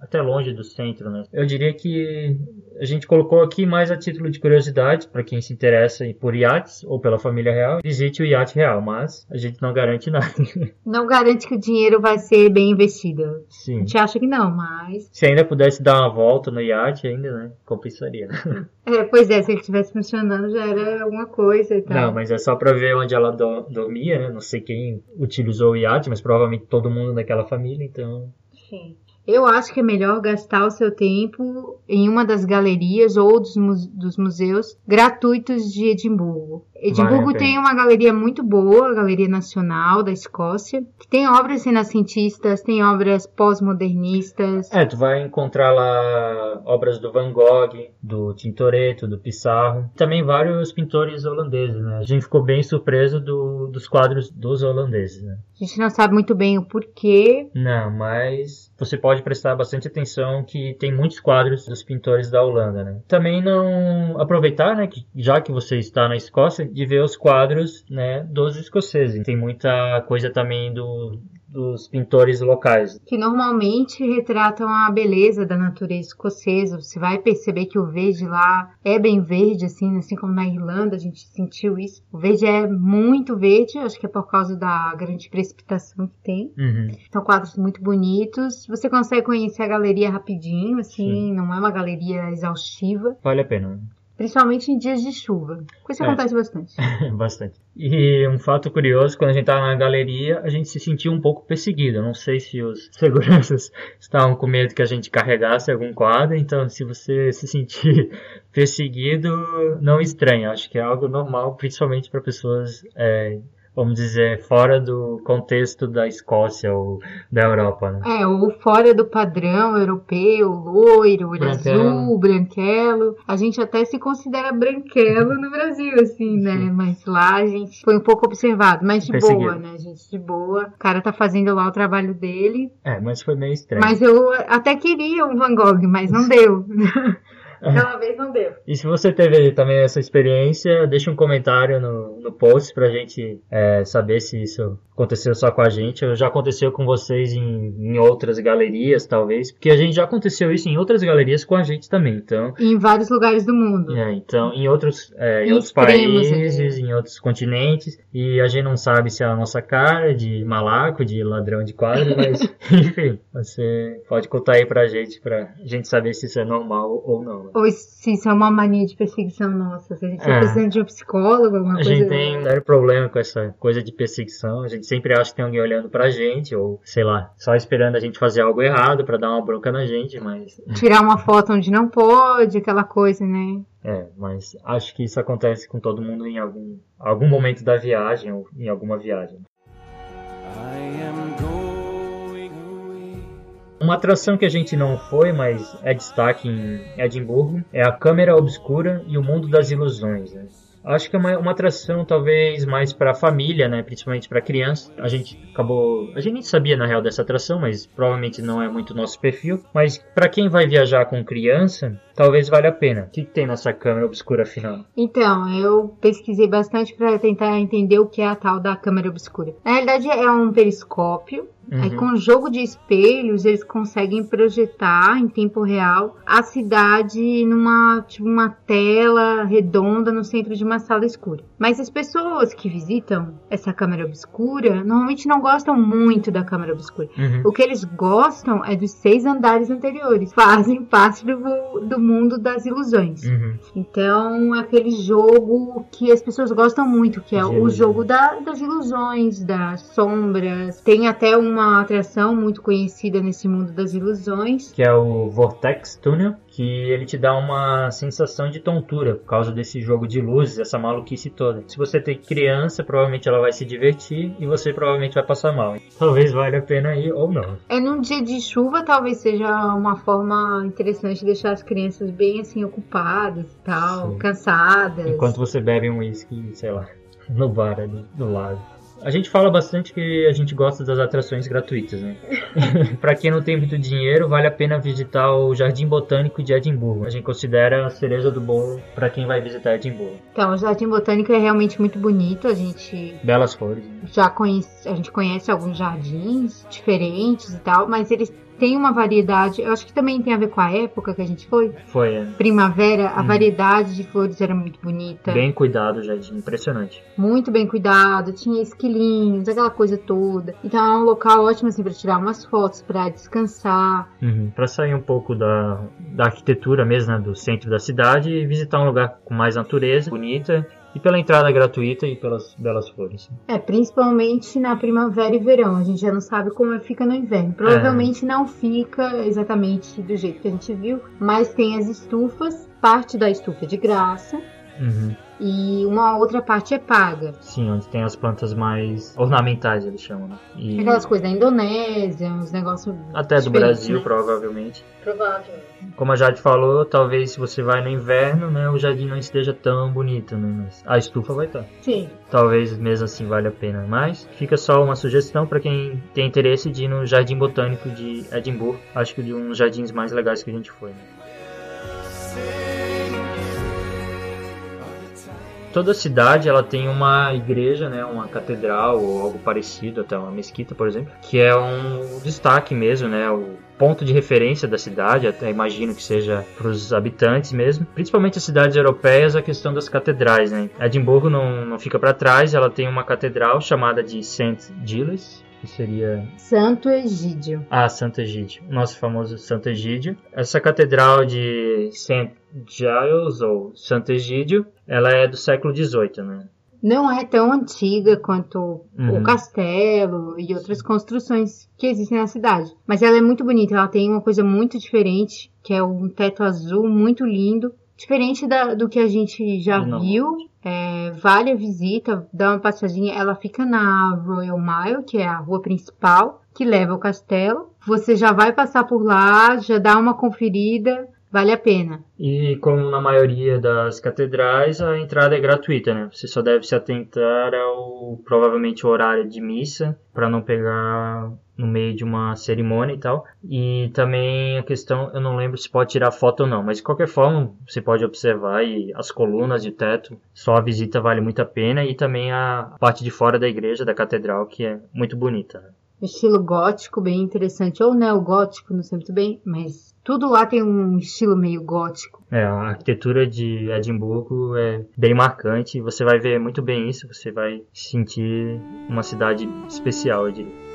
até longe do centro, né? Eu diria que a gente colocou aqui mais a título de curiosidade para quem se interessa por iates ou pela família real, visite o iate real, mas a gente não garante nada. Não garante que o dinheiro vai ser bem investido. A Sim. gente acha que não, mas. Se ainda pudesse dar uma volta no iate ainda, né? Compensaria. É, pois é, se ele estivesse funcionando já era alguma coisa e tal. Não, mas é só pra ver onde ela do- dormia, né? Não sei quem utilizou o iate, mas provavelmente todo mundo daquela família, então. Sim. Eu acho que é melhor gastar o seu tempo em uma das galerias ou dos, mu- dos museus gratuitos de Edimburgo. Edimburgo Vale tem uma galeria muito boa, a Galeria Nacional da Escócia, que tem obras renascentistas, tem obras pós-modernistas. É, tu vai encontrar lá obras do Van Gogh, do Tintoretto, do Pissarro, também vários pintores holandeses, né? A gente ficou bem surpreso do- dos quadros dos holandeses, né? A gente não sabe muito bem o porquê. Não, mas você pode prestar bastante atenção que tem muitos quadros dos pintores da Holanda, né? Também não aproveitar, né, que já que você está na Escócia, de ver os quadros, né, dos escoceses. Tem muita coisa também do dos pintores locais. que normalmente retratam a beleza da natureza escocesa. Você vai perceber que o verde lá é bem verde, assim, assim como na Irlanda a gente sentiu isso. O verde é muito verde, acho que é por causa da grande precipitação que tem. Uhum. São quadros muito bonitos. Você consegue conhecer a galeria rapidinho, assim, Sim. não é uma galeria exaustiva, Vale a pena. Principalmente em dias de chuva. Que É. acontece bastante. Bastante. E um fato curioso, quando a gente estava na galeria, a gente se sentiu um pouco perseguido. Eu não sei se os seguranças estavam com medo que a gente carregasse algum quadro, então se você se sentir perseguido, não estranhe. Acho que é algo normal, principalmente para pessoas é, vamos dizer, fora do contexto da Escócia ou da Europa, né? É, ou fora do padrão europeu, loiro, olho azul, branquelo. A gente até se considera branquelo no Brasil, assim, né? Mas lá a gente foi um pouco observado, mas de Perseguido. boa, né, gente? De boa. O cara tá fazendo lá o trabalho dele. É, mas foi meio estranho. Mas eu até queria um Van Gogh, mas não deu. Aquela vez não deu. E se você teve também essa experiência, deixa um comentário no, no post pra gente é, saber se isso aconteceu só com a gente já aconteceu com vocês em, em outras galerias, talvez. Porque a gente já aconteceu isso em outras galerias com a gente também, então... Em vários lugares do mundo. É, então, em outros, é, em Em outros extremos, países, em outros continentes, e a gente não sabe se é a nossa cara de malaco, de ladrão de quadro, mas, enfim, você pode contar aí pra gente, pra gente saber se isso é normal ou não. né? Ou se isso é uma mania de perseguição nossa. Se a gente É. é. precisando de um psicólogo, alguma A coisa. gente tem um sério problema com essa coisa de perseguição. A gente sempre acha que tem alguém olhando pra gente, ou sei lá, só esperando a gente fazer algo errado pra dar uma bronca na gente, mas. Tirar uma foto onde não pode, aquela coisa, né? É, mas acho que isso acontece com todo mundo em algum, algum momento da viagem, ou em alguma viagem. I am going away. Uma atração que a gente não foi, mas é destaque em Edimburgo, é a Câmera Obscura e o Mundo das Ilusões. né? Acho que é uma, uma atração talvez mais para a família, né? principalmente para criança. A gente acabou. A gente nem sabia na real dessa atração, mas provavelmente não é muito nosso perfil. Mas para quem vai viajar com criança, talvez valha a pena. O que, que tem nessa câmera obscura afinal? Então, eu pesquisei bastante para tentar entender o que é a tal da câmera obscura. Na realidade, é um periscópio. Aí, Uhum. com o jogo de espelhos, eles conseguem projetar em tempo real a cidade numa tipo, uma tela redonda no centro de uma sala escura. Mas as pessoas que visitam essa câmera obscura normalmente não gostam muito da câmera obscura. Uhum. O que eles gostam é dos seis andares anteriores. Fazem parte do, do mundo das ilusões. Uhum. Então, é aquele jogo que as pessoas gostam muito, que é o jogo da- das ilusões, das sombras. Tem até uma atração muito conhecida nesse mundo das ilusões. que é o Vortex Tunnel, que ele te dá uma sensação de tontura por causa desse jogo de luzes, essa maluquice toda. Se você tem criança, provavelmente ela vai se divertir e você provavelmente vai passar mal. Talvez valha a pena ir ou não. É num dia de chuva, talvez seja uma forma interessante de deixar as crianças bem assim ocupadas e tal, Sim. cansadas. Enquanto você bebe um whisky, sei lá, no bar ali do lado. A gente fala bastante que a gente gosta das atrações gratuitas, né? Pra quem não tem muito dinheiro, vale a pena visitar o Jardim Botânico de Edimburgo. A gente considera a cereja do bolo pra quem vai visitar Edimburgo. Então, o Jardim Botânico é realmente muito bonito. A gente Belas flores. né? já conhece, a gente conhece alguns jardins diferentes e tal, mas eles têm uma variedade. Eu acho que também tem a ver com a época que a gente foi. Foi, é. Primavera, a variedade de flores era muito bonita, Bem cuidado, Jardim. Impressionante. muito bem cuidado, tinha esquilinhos, aquela coisa toda. Então é um local ótimo assim para tirar umas fotos, para descansar. Uhum. Para sair um pouco da, da arquitetura mesmo, né, do centro da cidade e visitar um lugar com mais natureza, bonita, e pela entrada gratuita e pelas belas flores. É, principalmente na primavera e verão. A gente já não sabe como fica no inverno. Provavelmente não fica exatamente do jeito que a gente viu, mas tem as estufas, parte da estufa é de graça Uhum. E uma outra parte é paga. Sim, onde tem as plantas mais ornamentais, eles chamam, né? E Aquelas coisas da Indonésia, uns negócios até do Brasil, né? provavelmente. Provável. Como a Jade falou, talvez se você vai no inverno, né, o jardim não esteja tão bonito, né? Mas a estufa vai estar. Sim. Talvez mesmo assim valha a pena. Mas fica só uma sugestão para quem tem interesse de ir no Jardim Botânico de Edimburgo. Acho que de um dos jardins mais legais que a gente foi. né? Toda cidade ela tem uma igreja, né, uma catedral ou algo parecido, até uma mesquita, por exemplo, que é um destaque mesmo, né, o ponto de referência da cidade, até imagino que seja para os habitantes mesmo, principalmente as cidades europeias, a questão das catedrais, né. Edimburgo não, não fica para trás, ela tem uma catedral chamada de St. Giles, que seria Santo Egídio. ah, Santo Egídio, nosso famoso Santo Egídio. Essa catedral de St. Giles, ou Santo Egídio, ela é do século XVIII, né? Não é tão antiga quanto Uhum. o castelo e outras construções que existem na cidade. Mas ela é muito bonita, ela tem uma coisa muito diferente, que é um teto azul muito lindo. Diferente da- do que a gente já Não. viu É, vale a visita, dá uma passadinha. Ela fica na Royal Mile, que é a rua principal, que leva ao castelo. Você já vai passar por lá, já dá uma conferida, vale a pena. E como na maioria das catedrais, a entrada é gratuita, né? Você só deve se atentar ao provavelmente o horário de missa para não pegar no meio de uma cerimônia e tal. E também a questão, eu não lembro se pode tirar foto ou não, mas de qualquer forma você pode observar e as colunas e o teto. Só a visita vale muito a pena e também a parte de fora da igreja, da catedral, que é muito bonita. Né? Estilo gótico, bem interessante, ou neogótico, não sei muito bem, mas tudo lá tem um estilo meio gótico. É, a arquitetura de Edimburgo é bem marcante. Você vai ver muito bem isso. Você vai sentir uma cidade especial, eu diria.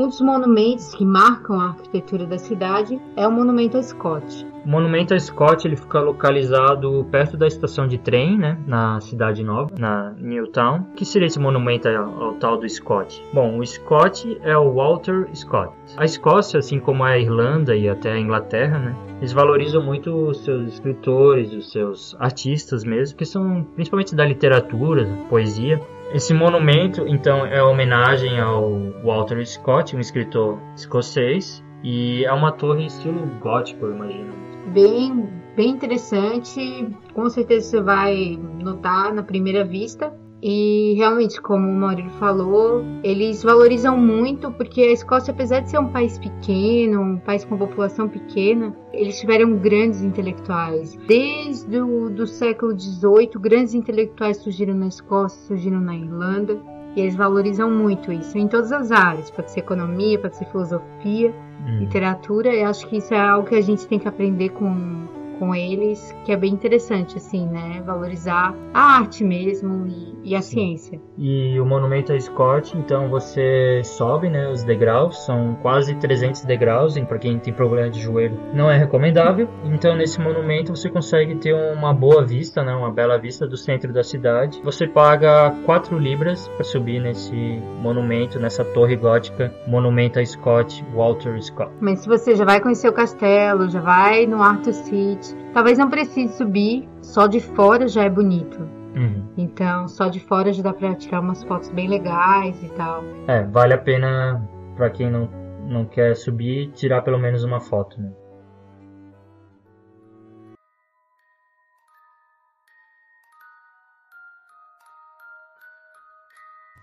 Um dos monumentos que marcam a arquitetura da cidade é o Monumento a Scott. O Monumento a Scott ele fica localizado perto da estação de trem, né, na cidade nova, na Newtown. O que seria esse monumento ao, ao tal do Scott? Bom, o Scott é o Walter Scott. A Escócia, assim como a Irlanda e até a Inglaterra, né, eles valorizam muito os seus escritores, os seus artistas mesmo, que são principalmente da literatura, poesia. Esse monumento, então, é homenagem ao Walter Scott, um escritor escocês, e é uma torre estilo gótico, eu imagino bem, bem interessante. Com certeza você vai notar na primeira vista. E realmente, como o Maurício falou, eles valorizam muito porque a Escócia, apesar de ser um país pequeno, um país com população pequena, eles tiveram grandes intelectuais. Desde o do século XVIII, grandes intelectuais surgiram na Escócia, surgiram na Irlanda. E eles valorizam muito isso em todas as áreas. Pode ser economia, pode ser filosofia, hum. literatura. Eu acho que isso é algo que a gente tem que aprender com, com eles, que é bem interessante, assim, né? Valorizar a arte mesmo e, e a Sim. ciência. E o monumento a Scott, então você sobe, né? Os degraus, são quase 300 degraus, para quem tem problema de joelho, não é recomendável. Então nesse monumento você consegue ter uma boa vista, né? Uma bela vista do centro da cidade. Você paga 4 libras para subir nesse monumento, nessa torre gótica, monumento a Scott, Walter Scott. Mas se você já vai conhecer o castelo, já vai no Arthur City, Talvez não precise subir, só de fora já é bonito. Uhum. Então, só de fora já dá pra tirar umas fotos bem legais e tal. É, vale a pena para quem não, não quer subir, tirar pelo menos uma foto, né?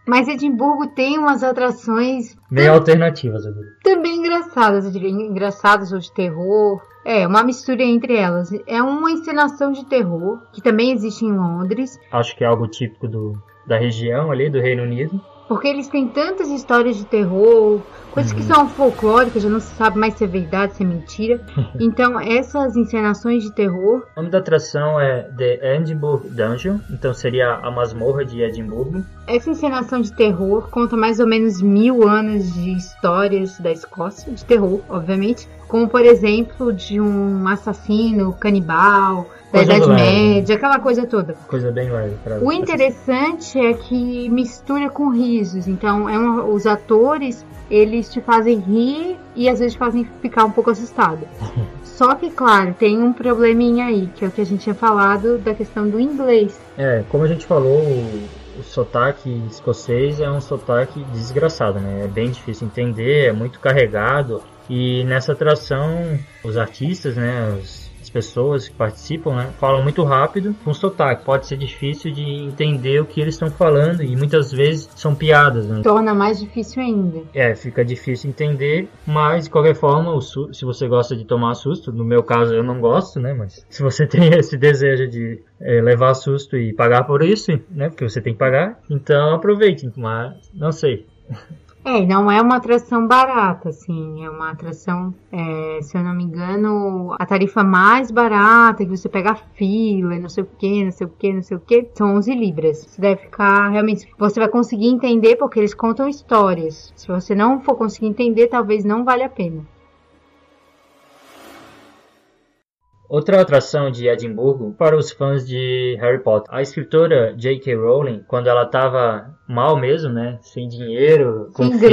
Mas Edimburgo tem umas atrações. Bem alternativas, eu diria. Também engraçadas, eu diria. Engraçadas ou de terror. É, uma mistura entre elas. É uma encenação de terror, que também existe em Londres. Acho que é algo típico do, da região ali, do Reino Unido. Porque eles têm tantas histórias de terror, coisas uhum. que são folclóricas, já não se sabe mais se é verdade, se é mentira. Então, essas encenações de terror. O nome da atração é The Edinburgh Dungeon, então seria a masmorra de Edimburgo. Essa encenação de terror conta mais ou menos mil anos de histórias da Escócia, de terror, obviamente. Como, por exemplo, de um assassino canibal, da Idade Média, aquela coisa toda. Coisa bem leve. Pra o interessante é que mistura com risos. Então, é uma, os atores, eles te fazem rir e às vezes te fazem ficar um pouco assustado. Só que, claro, tem um probleminha aí, que é o que a gente tinha falado da questão do inglês. É, como a gente falou, o, o sotaque escocês é um sotaque desgraçado, né? É bem difícil entender, é muito carregado. E nessa atração, os artistas, né, os as pessoas que participam, né, falam muito rápido com sotaque. Pode ser difícil de entender o que eles estão falando e muitas vezes são piadas. Né? Torna mais difícil ainda. É, fica difícil entender, mas de qualquer forma, se você gosta de tomar susto, no meu caso eu não gosto, né, mas se você tem esse desejo de é, levar susto e pagar por isso, né, porque você tem que pagar, então aproveite, mas não sei. É, não é uma atração barata, assim, é uma atração, é, se eu não me engano, a tarifa mais barata, que você pega a fila, não sei o que, não sei o que, não sei o que, são 11 libras. Você deve ficar, realmente, você vai conseguir entender porque eles contam histórias. Se você não for conseguir entender, talvez não valha a pena. Outra atração de Edimburgo para os fãs de Harry Potter. A escritora J.K. Rowling, quando ela estava mal mesmo, né, sem dinheiro, com Sem filha,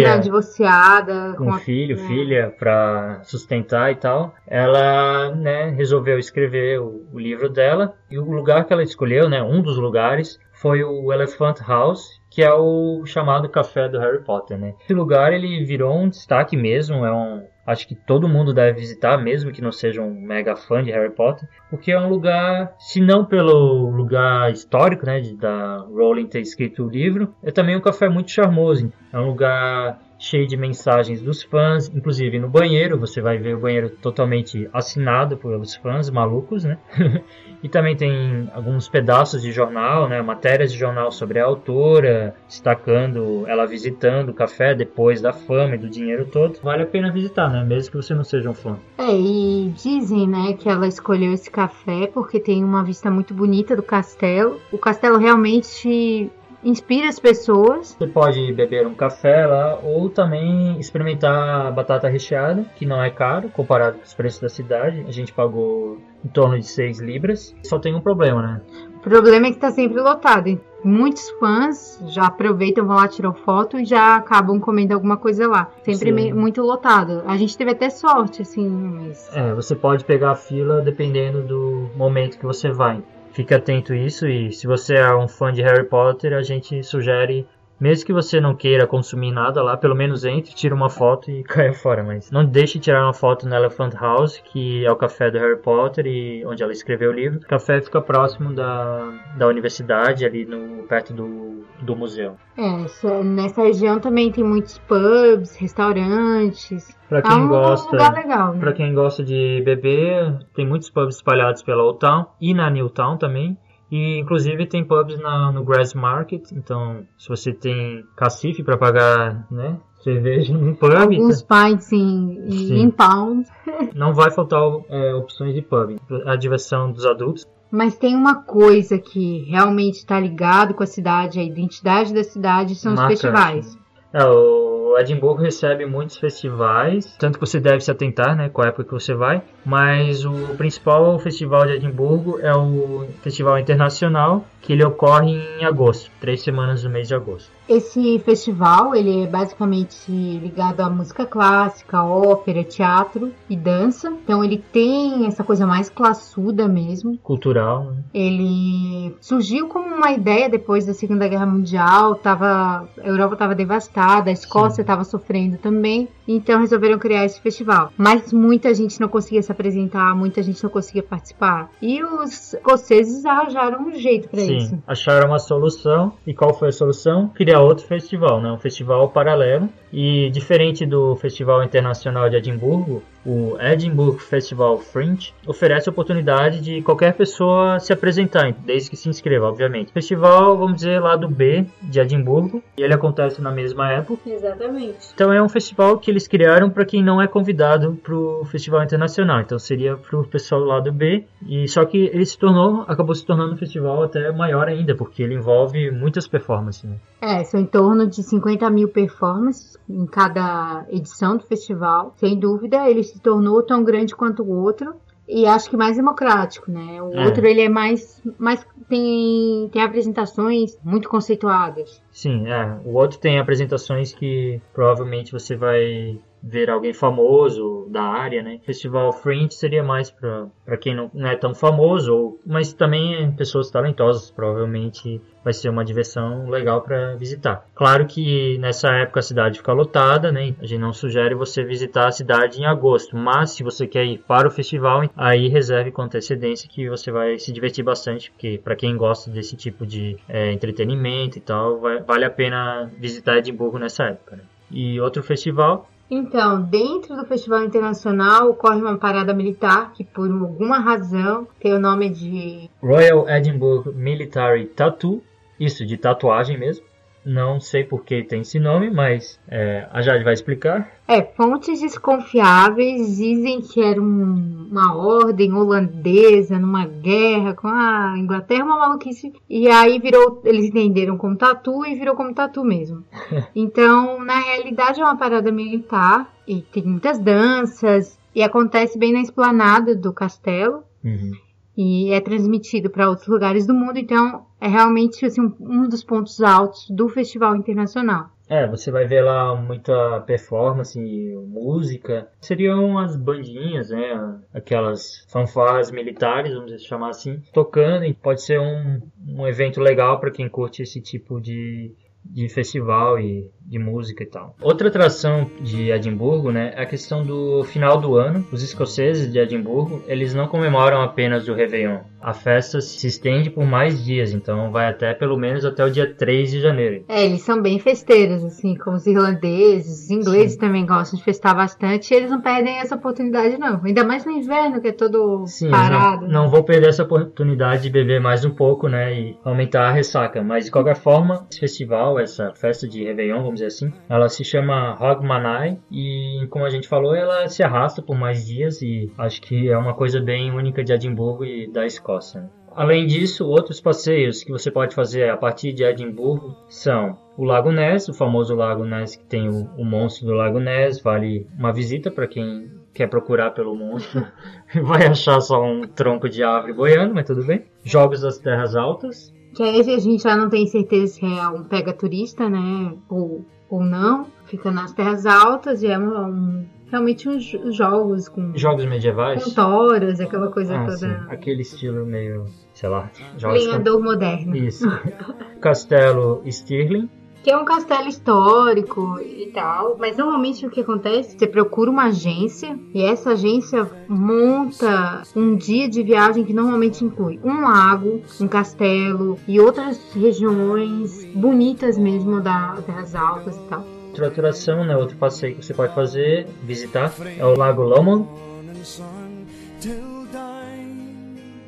grana, divorciada, com a- filho, é. filha para sustentar e tal, ela, né, resolveu escrever o, o livro dela e o lugar que ela escolheu, né, um dos lugares foi o Elephant House, que é o chamado café do Harry Potter, né? Esse lugar ele virou um destaque mesmo, é um acho que todo mundo deve visitar, mesmo que não seja um mega fã de Harry Potter, porque é um lugar, se não pelo lugar histórico, né, de, da Rowling ter escrito o livro, é também um café muito charmoso. É um lugar cheio de mensagens dos fãs, inclusive no banheiro, você vai ver o banheiro totalmente assinado pelos fãs malucos, né? e também tem alguns pedaços de jornal, né, matérias de jornal sobre a autora, destacando ela visitando o café depois da fama e do dinheiro todo. Vale a pena visitar, né, mesmo que você não seja um fã. É, e dizem, né, que ela escolheu esse café porque tem uma vista muito bonita do castelo. O castelo realmente inspira as pessoas. Você pode beber um café lá ou também experimentar batata recheada, que não é caro comparado com os preços da cidade. A gente pagou em torno de 6 libras. Só tem um problema, né? O problema é que tá sempre lotado. Muitos fãs já aproveitam, vão lá, tiram foto e já acabam comendo alguma coisa lá. Sempre Sim. muito lotado. A gente teve até sorte, assim, mas... É, você pode pegar a fila dependendo do momento que você vai. Fique atento a isso e se você é um fã de Harry Potter, a gente sugere, mesmo que você não queira consumir nada lá, pelo menos entre, tira uma foto e caia fora. Mas não deixe de tirar uma foto no Elephant House, que é o café do Harry Potter e onde ela escreveu o livro. O café fica próximo da, da universidade, ali no, perto do, do museu. É, essa- nessa região também tem muitos pubs, restaurantes. Pra É quem um gosta. lugar legal, né? Pra quem gosta de beber, tem muitos pubs espalhados pela Old Town e na New Town também. E inclusive tem pubs na, no Grass Market, então se você tem cacife para pagar, né, cerveja no pub, Alguns pints em, em, Sim. em pound. não vai faltar é, opções de pub. A diversão dos adultos. Mas tem uma coisa que realmente está ligado com a cidade, a identidade da cidade, são os festivais. É, o Edimburgo recebe muitos festivais, tanto que você deve se atentar, né, a época que você vai. Mas o principal festival de Edimburgo é o Festival Internacional, que ele ocorre em agosto, três semanas do mês de agosto. Esse festival, ele é basicamente ligado à música clássica, ópera, teatro e dança. Então ele tem essa coisa mais classuda mesmo. Cultural, né? Ele surgiu como uma ideia depois da Segunda Guerra Mundial, tava, a Europa estava devastada, a Escócia estava sofrendo também, então resolveram criar esse festival. Mas muita gente não conseguia se apresentar, muita gente não conseguia participar. E os escoceses arranjaram um jeito para isso. Acharam uma solução. E qual foi a solução? Criar outro festival, né? Um festival paralelo. E diferente do Festival Internacional de Edimburgo, o Edinburgh Festival Fringe oferece a oportunidade de qualquer pessoa se apresentar, desde que se inscreva, obviamente. Festival, vamos dizer, lá do B de Edimburgo, e ele acontece na mesma época. Exatamente. Então é um festival que eles criaram para quem não é convidado para o festival internacional. Então seria para o pessoal lá do B. E só que ele se tornou, acabou se tornando um festival até maior ainda, porque ele envolve muitas performances. Né? É, são em torno de 50 mil performances em cada edição do festival. Sem dúvida, ele se tornou tão grande quanto o outro. E acho que mais democrático, né? O É. outro ele é mais, mais tem, tem apresentações muito conceituadas. Sim, é. O outro tem apresentações que provavelmente você vai ver alguém famoso da área, né? Festival Fringe seria mais para quem não, não é tão famoso, ou, mas também pessoas talentosas, provavelmente vai ser uma diversão legal para visitar. Claro que nessa época a cidade fica lotada, né? A gente não sugere você visitar a cidade em agosto, mas se você quer ir para o festival, aí reserve com antecedência que você vai se divertir bastante, porque para quem gosta desse tipo de é, entretenimento e tal, vai- vale a pena visitar Edimburgo nessa época. Né? E outro festival Então, dentro do Festival Internacional ocorre uma parada militar que, por alguma razão, tem o nome de Royal Edinburgh Military Tattoo, isso de tatuagem mesmo. Não sei por que tem esse nome, mas é, a Jade vai explicar. É, fontes desconfiáveis dizem que era um- uma ordem holandesa numa guerra com a Inglaterra, uma maluquice. E aí virou, eles entenderam como tatu e virou como tatu mesmo. Então, na realidade, é uma parada militar e tem muitas danças. E acontece bem na esplanada do castelo Uhum. E é transmitido para outros lugares do mundo, então é realmente assim, um, dos pontos altos do festival internacional. É, você vai ver lá muita performance, música. Seriam as bandinhas, né? Aquelas fanfarras militares, vamos chamar assim, tocando. E pode ser um, um evento legal para quem curte esse tipo de, de festival e de música e tal. Outra atração de Edimburgo, né, é a questão do final do ano. Os escoceses de Edimburgo, eles não comemoram apenas o Réveillon. A festa se estende por mais dias, então vai até pelo menos até o dia 3 de janeiro. É, eles são bem festeiros, assim, como os irlandeses, os ingleses também gostam de festar bastante, e eles não perdem essa oportunidade, não. Ainda mais no inverno, que é todo Sim, parado. não, não vou perder essa oportunidade de beber mais um pouco, né, e aumentar a ressaca. Mas de qualquer forma, esse festival, essa festa de Réveillon, vamos dizer assim, ela se chama Hogmanay e, como a gente falou, ela se arrasta por mais dias e acho que é uma coisa bem única de Edimburgo e da Escócia. né. Além disso, outros passeios que você pode fazer a partir de Edimburgo são o Lago Ness, o famoso Lago Ness que tem o, o monstro do Lago Ness, vale uma visita para quem quer procurar pelo monstro. Vai achar só um tronco de árvore boiando, mas tudo bem. Jogos das Terras Altas, Que aí a gente já não tem certeza se é um pega turista, né, ou, ou não. Fica nas terras altas e é um, um- realmente uns jogos com, jogos medievais. com toras, aquela coisa Ah, toda... sim, aquele estilo meio, sei lá, jogos com Lenhador moderno. Isso. Castelo Stirling. Que é um castelo histórico e tal, mas normalmente o que acontece, você procura uma agência e essa agência monta um dia de viagem que normalmente inclui um lago, um castelo e outras regiões bonitas mesmo da Terras Altas e tal. Outra atração, né, outro passeio que você pode fazer, visitar, é o Lago Lomond.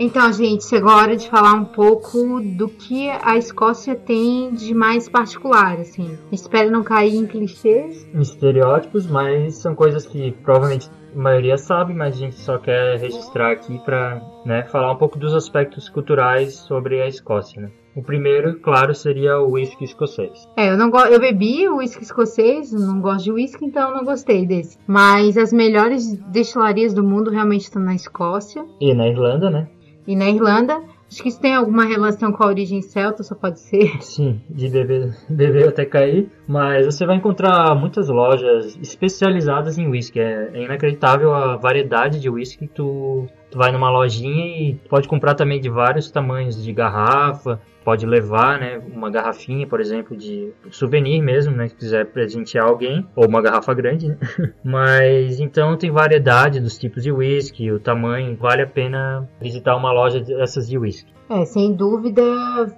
Então, gente, chegou a hora de falar um pouco do que a Escócia tem de mais particular, assim. Espero não cair em clichês, Estereótipos, mas são coisas que provavelmente a maioria sabe, mas a gente só quer registrar aqui para né, falar um pouco dos aspectos culturais sobre a Escócia. Né? O primeiro, claro, seria o whisky escocês. É, eu não eu bebi o uísque escocês, não gosto de uísque, então não gostei desse. Mas as melhores destilarias do mundo realmente estão na Escócia E na Irlanda, né? e na Irlanda. Acho que isso tem alguma relação com a origem celta, só pode ser. Sim, de beber, beber até cair. Mas você vai encontrar muitas lojas especializadas em whisky. É, é inacreditável a variedade de whisky que tu, tu vai numa lojinha e pode comprar também de vários tamanhos de garrafa. Pode levar, né, uma garrafinha, por exemplo, de souvenir mesmo, né, se quiser presentear alguém, ou uma garrafa grande, né? Mas então tem variedade dos tipos de whisky, o tamanho, vale a pena visitar uma loja dessas de whisky. É, sem dúvida,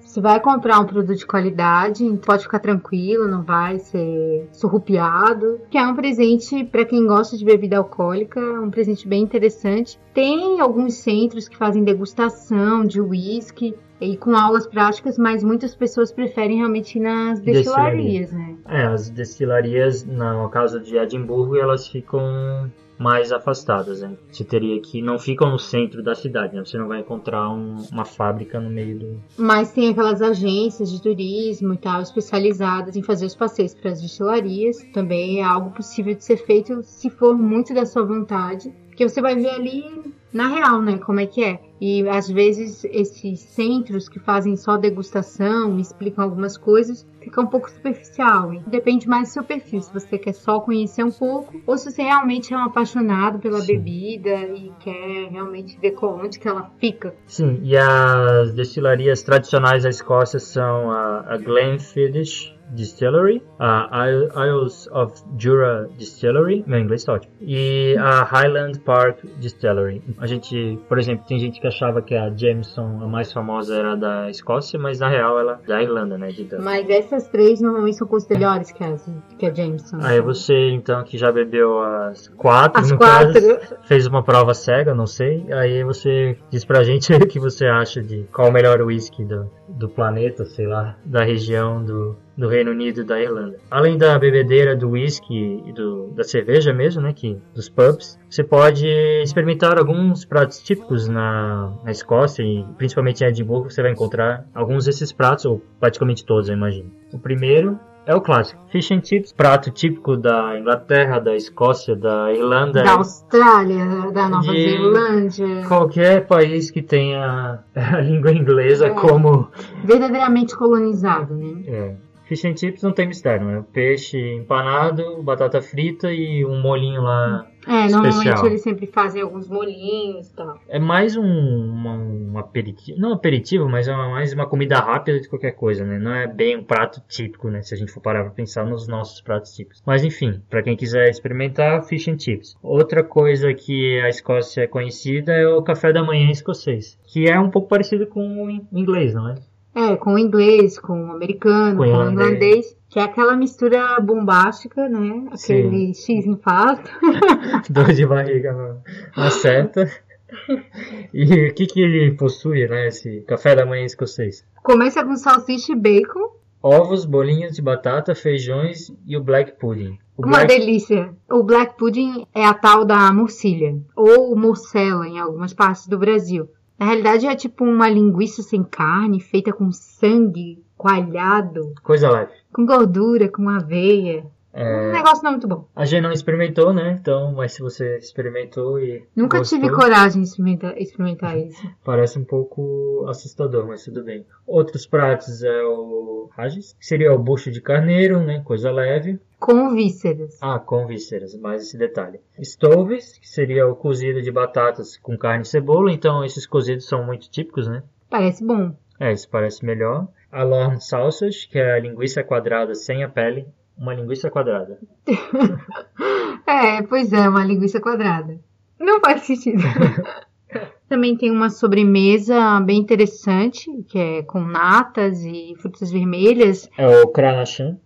você vai comprar um produto de qualidade, pode ficar tranquilo, não vai ser surrupiado. Que é um presente para quem gosta de bebida alcoólica, um presente bem interessante. Tem alguns centros que fazem degustação de uísque e com aulas práticas, mas muitas pessoas preferem realmente ir nas destilarias, né? É, as destilarias, no caso de Edimburgo, elas ficam mais afastadas, né? Você teria que não ficam no centro da cidade, né? Você não vai encontrar um- uma fábrica no meio do. Mas tem aquelas agências de turismo e tal, especializadas em fazer os passeios para as destilarias. Também é algo possível de ser feito se for muito da sua vontade. Porque você vai ver ali na real, né, como é que é. E às vezes esses centros que fazem só degustação, explicam algumas coisas, fica um pouco superficial. hein? Depende mais do seu perfil, se você quer só conhecer um pouco, ou se você realmente é um apaixonado pela Sim. bebida e quer realmente ver onde que ela fica. Sim, e as destilarias tradicionais da Escócia são a, a Glenfiddich Distillery, a Isle- Isles of Jura Distillery, meu inglês tá ótimo, e a Highland Park Distillery. A gente, por exemplo, tem gente que achava que a Jameson, a mais famosa, era da Escócia, mas na real ela é da Irlanda, né, de Dublin. Mas essas três normalmente são melhores que, as, que a Jameson. Aí você, então, que já bebeu as quatro, As no quatro. caso, fez uma prova cega, não sei, aí você diz pra gente o que você acha de qual o melhor whisky do, do planeta, sei lá, da região do, do Reino Unido e da Irlanda. Além da bebedeira do whisky e do, da cerveja mesmo, né, que, dos pubs, você pode experimentar alguns pratos típicos na, na Escócia e principalmente em Edimburgo você vai encontrar alguns desses pratos, ou praticamente todos, eu imagino. O primeiro É o clássico. Fish and chips, prato típico da Inglaterra, da Escócia, da Irlanda. Da Austrália, da Nova Zelândia. Qualquer país que tenha a língua inglesa É. como. Verdadeiramente colonizado, né? É. Fish and chips não tem mistério, né? Peixe empanado, batata frita e um molhinho lá. É, normalmente Especial. eles sempre fazem alguns molinhos e tal. É mais um, uma- um aperitivo. Não aperitivo, mas é uma- mais uma comida rápida de qualquer coisa, né? Não é bem um prato típico, né? Se a gente for parar pra pensar nos nossos pratos típicos. Mas enfim, pra quem quiser experimentar, fish and chips. Outra coisa que a Escócia é conhecida é o café da manhã escocês. Que é um pouco parecido com o in- inglês, não é? É, com o inglês, com o americano, Com com, o irlandês. que é aquela mistura bombástica, né? Aquele X infarto. Dor de barriga acerta. E o que, que ele possui, né? Esse café da manhã escocês? Começa com salsicha e bacon. Ovos, bolinhos de batata, feijões e o black pudding. O Uma black- delícia. O black pudding é a tal da morcilha, ou morcela em algumas partes do Brasil. Na realidade é tipo uma linguiça sem carne, feita com sangue coalhado, Coisa leve. com gordura, com aveia. Um É, negócio não muito bom. a gente não experimentou, né? Então, mas se você experimentou e Nunca gostou, tive coragem de experimentar, experimentar isso. parece um pouco assustador, mas tudo bem. Outros pratos é o Haggis, que seria o bucho de carneiro, né? Coisa leve. Com vísceras. Ah, com vísceras, mais esse detalhe. Stoves, que seria o cozido de batatas com carne e cebola. Então, esses cozidos são muito típicos, né? Parece bom. É, isso parece melhor. A Lorne Sausage, que é a linguiça quadrada sem a pele. Uma linguiça quadrada. É, pois é, uma linguiça quadrada. Não faz sentido. Também tem uma sobremesa bem interessante, que é com natas e frutas vermelhas É o Kranachan.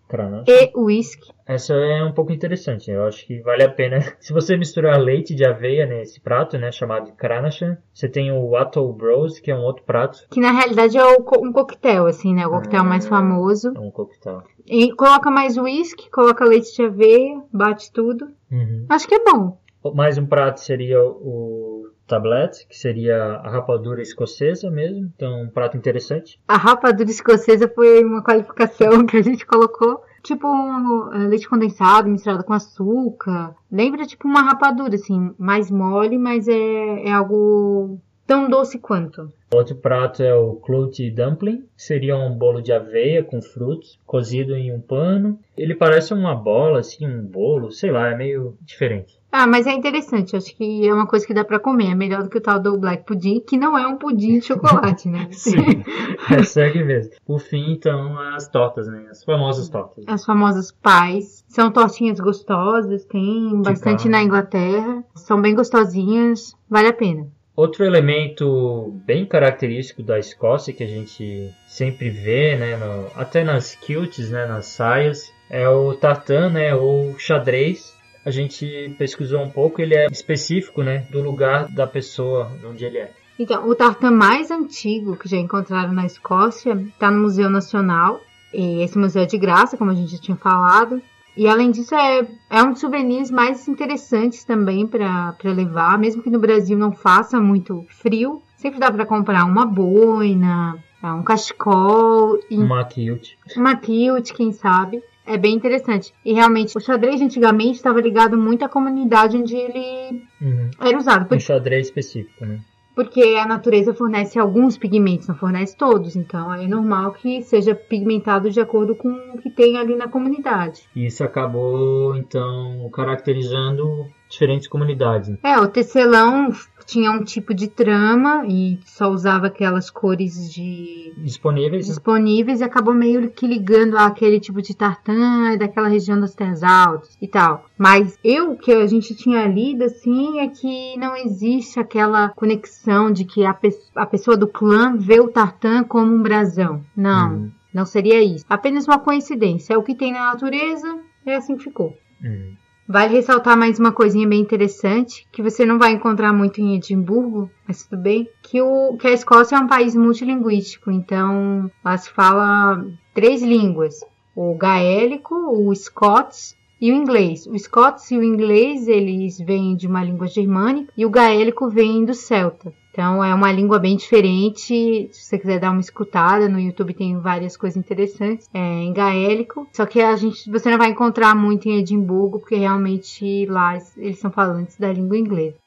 E uísque. Essa é um pouco interessante. Eu acho que vale a pena. Se você misturar leite de aveia nesse prato, né, chamado Kranachan, você tem o Wattle Bros, que é um outro prato. Que na realidade é um coquetel, assim, né? O coquetel Ah. mais famoso. É um coquetel. E coloca mais uísque, coloca leite de aveia, bate tudo. Uhum. Acho que é bom. Mais um prato seria o tablet, que seria a rapadura escocesa mesmo. Então, um prato interessante. A rapadura escocesa foi uma qualificação que a gente colocou. Tipo um, eh, leite condensado misturado com açúcar. Lembra tipo uma rapadura, assim, mais mole, mas é, é algo tão doce quanto. Outro prato é o clout dumpling, seria um bolo de aveia com frutos, cozido em um pano. Ele parece uma bola, assim, um bolo, sei lá, é meio diferente. Ah, mas é interessante. Acho que é uma coisa que dá pra comer. É melhor do que o tal do Black Pudding, que não é um pudim de chocolate, né? Sim, é segue mesmo. Por fim, então, as tortas, né? As famosas tortas. As famosas pies. São tortinhas gostosas, tem bastante na Inglaterra. São bem gostosinhas, vale a pena. Outro elemento bem característico da Escócia que a gente sempre vê, né, no- até nas kilts, né, nas saias, é o tartan, né, ou xadrez. A gente pesquisou um pouco, ele é específico, né, do lugar da pessoa, de onde ele é. Então, o tartan mais antigo que já encontraram na Escócia está no Museu Nacional. E esse museu é de graça, como a gente já tinha falado. E além disso, é, é um dos souvenirs mais interessantes também para levar, mesmo que no Brasil não faça muito frio. Sempre dá para comprar uma boina, um cachecol e Uma kilt. uma kilt, quem sabe. É bem interessante. E realmente, o xadrez antigamente estava ligado muito à comunidade onde ele Uhum. era usado. Um xadrez específico, né? Porque a natureza fornece alguns pigmentos, não fornece todos. Então é normal que seja pigmentado de acordo com o que tem ali na comunidade. Isso acabou, então, caracterizando diferentes comunidades. É, o tecelão tinha um tipo de trama e só usava aquelas cores de Disponíveis, disponíveis e acabou meio que ligando àquele tipo de tartan daquela região das terras altas e tal. Mas eu que a gente tinha lido assim é que não existe aquela conexão de que a, pe- a pessoa do clã vê o tartan como um brasão. Não, Uhum. não seria isso. Apenas uma coincidência. É o que tem na natureza, é assim que ficou. Uhum. Vale ressaltar mais uma coisinha bem interessante, que você não vai encontrar muito em Edimburgo, mas tudo bem, que, o, que a Escócia é um país multilinguístico, então lá se fala três línguas, o gaélico, o scots e o inglês. O scots e o inglês, eles vêm de uma língua germânica, e o gaélico vem do celta. Então é uma língua bem diferente. Se você quiser dar uma escutada, no YouTube tem várias coisas interessantes é, em gaélico. Só que a gente, você não vai encontrar muito em Edimburgo, porque realmente lá eles são falantes da língua inglesa.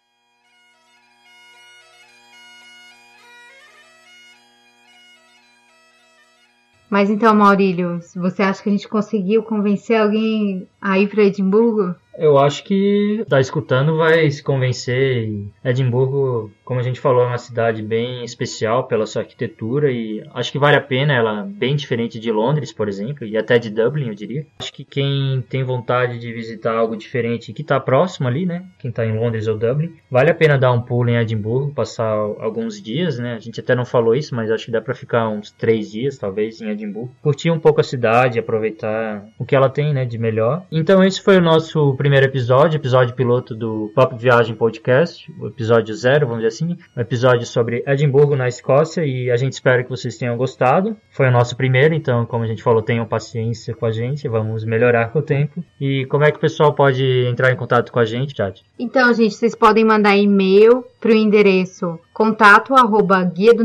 Mas então, Maurílio, você acha que a gente conseguiu convencer alguém a ir para Edimburgo? Eu acho que tá escutando vai se convencer. Edimburgo, como a gente falou, é uma cidade bem especial pela sua arquitetura e acho que vale a pena. Ela é bem diferente de Londres, por exemplo, e até de Dublin, eu diria. Acho que quem tem vontade de visitar algo diferente que está próximo ali, né? Quem está em Londres ou Dublin, vale a pena dar um pulo em Edimburgo, passar alguns dias, né? A gente até não falou isso, mas acho que dá para ficar uns três dias, talvez, em Edimburgo. Curtir um pouco a cidade, aproveitar o que ela tem, né, de melhor. Então esse foi o nosso primeiro primeiro episódio, episódio piloto do Pop Viagem Podcast, o episódio zero, vamos dizer assim, um episódio sobre Edimburgo na Escócia e a gente espera que vocês tenham gostado. Foi o nosso primeiro, então, como a gente falou, tenham paciência com a gente, vamos melhorar com o tempo. E como é que o pessoal pode entrar em contato com a gente, Jade? Então, gente, vocês podem mandar e-mail para o endereço contato arroba guia do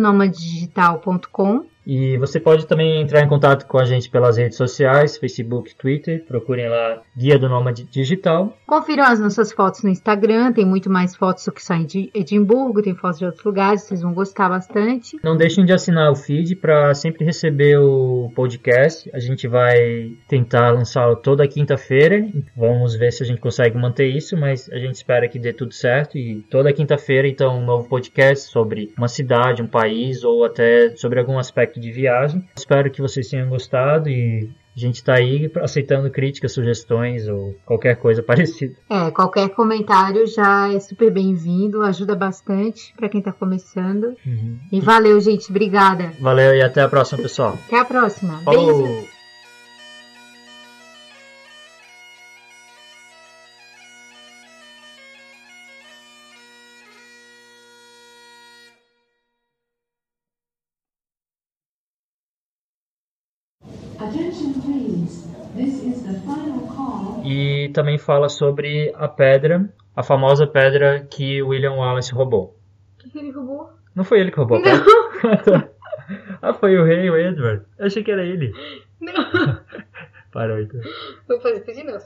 e você pode também entrar em contato com a gente pelas redes sociais, Facebook, Twitter. Procurem lá Guia do Nômade Digital. Confiram as nossas fotos no Instagram. Tem muito mais fotos do que só de Edimburgo. Tem fotos de outros lugares. Vocês vão gostar bastante. Não deixem de assinar o feed para sempre receber o podcast. A gente vai tentar lançá-lo toda quinta-feira. Vamos ver se a gente consegue manter isso, mas a gente espera que dê tudo certo. E toda quinta-feira, então, um novo podcast sobre uma cidade, um país ou até sobre algum aspecto de viagem. Espero que vocês tenham gostado e a gente está aí aceitando críticas, sugestões ou qualquer coisa parecida. É, qualquer comentário já é super bem-vindo, ajuda bastante para quem está começando. Uhum. E valeu, gente. Obrigada. Valeu e até a próxima, pessoal. Até a próxima. Falou. Beijo. Também fala sobre a pedra, a famosa pedra que William Wallace roubou. O que, ele roubou? Não foi ele que roubou a pedra? ah, foi o rei, o Edward. Eu achei que era ele. Não. Parou então. Vou fazer novo.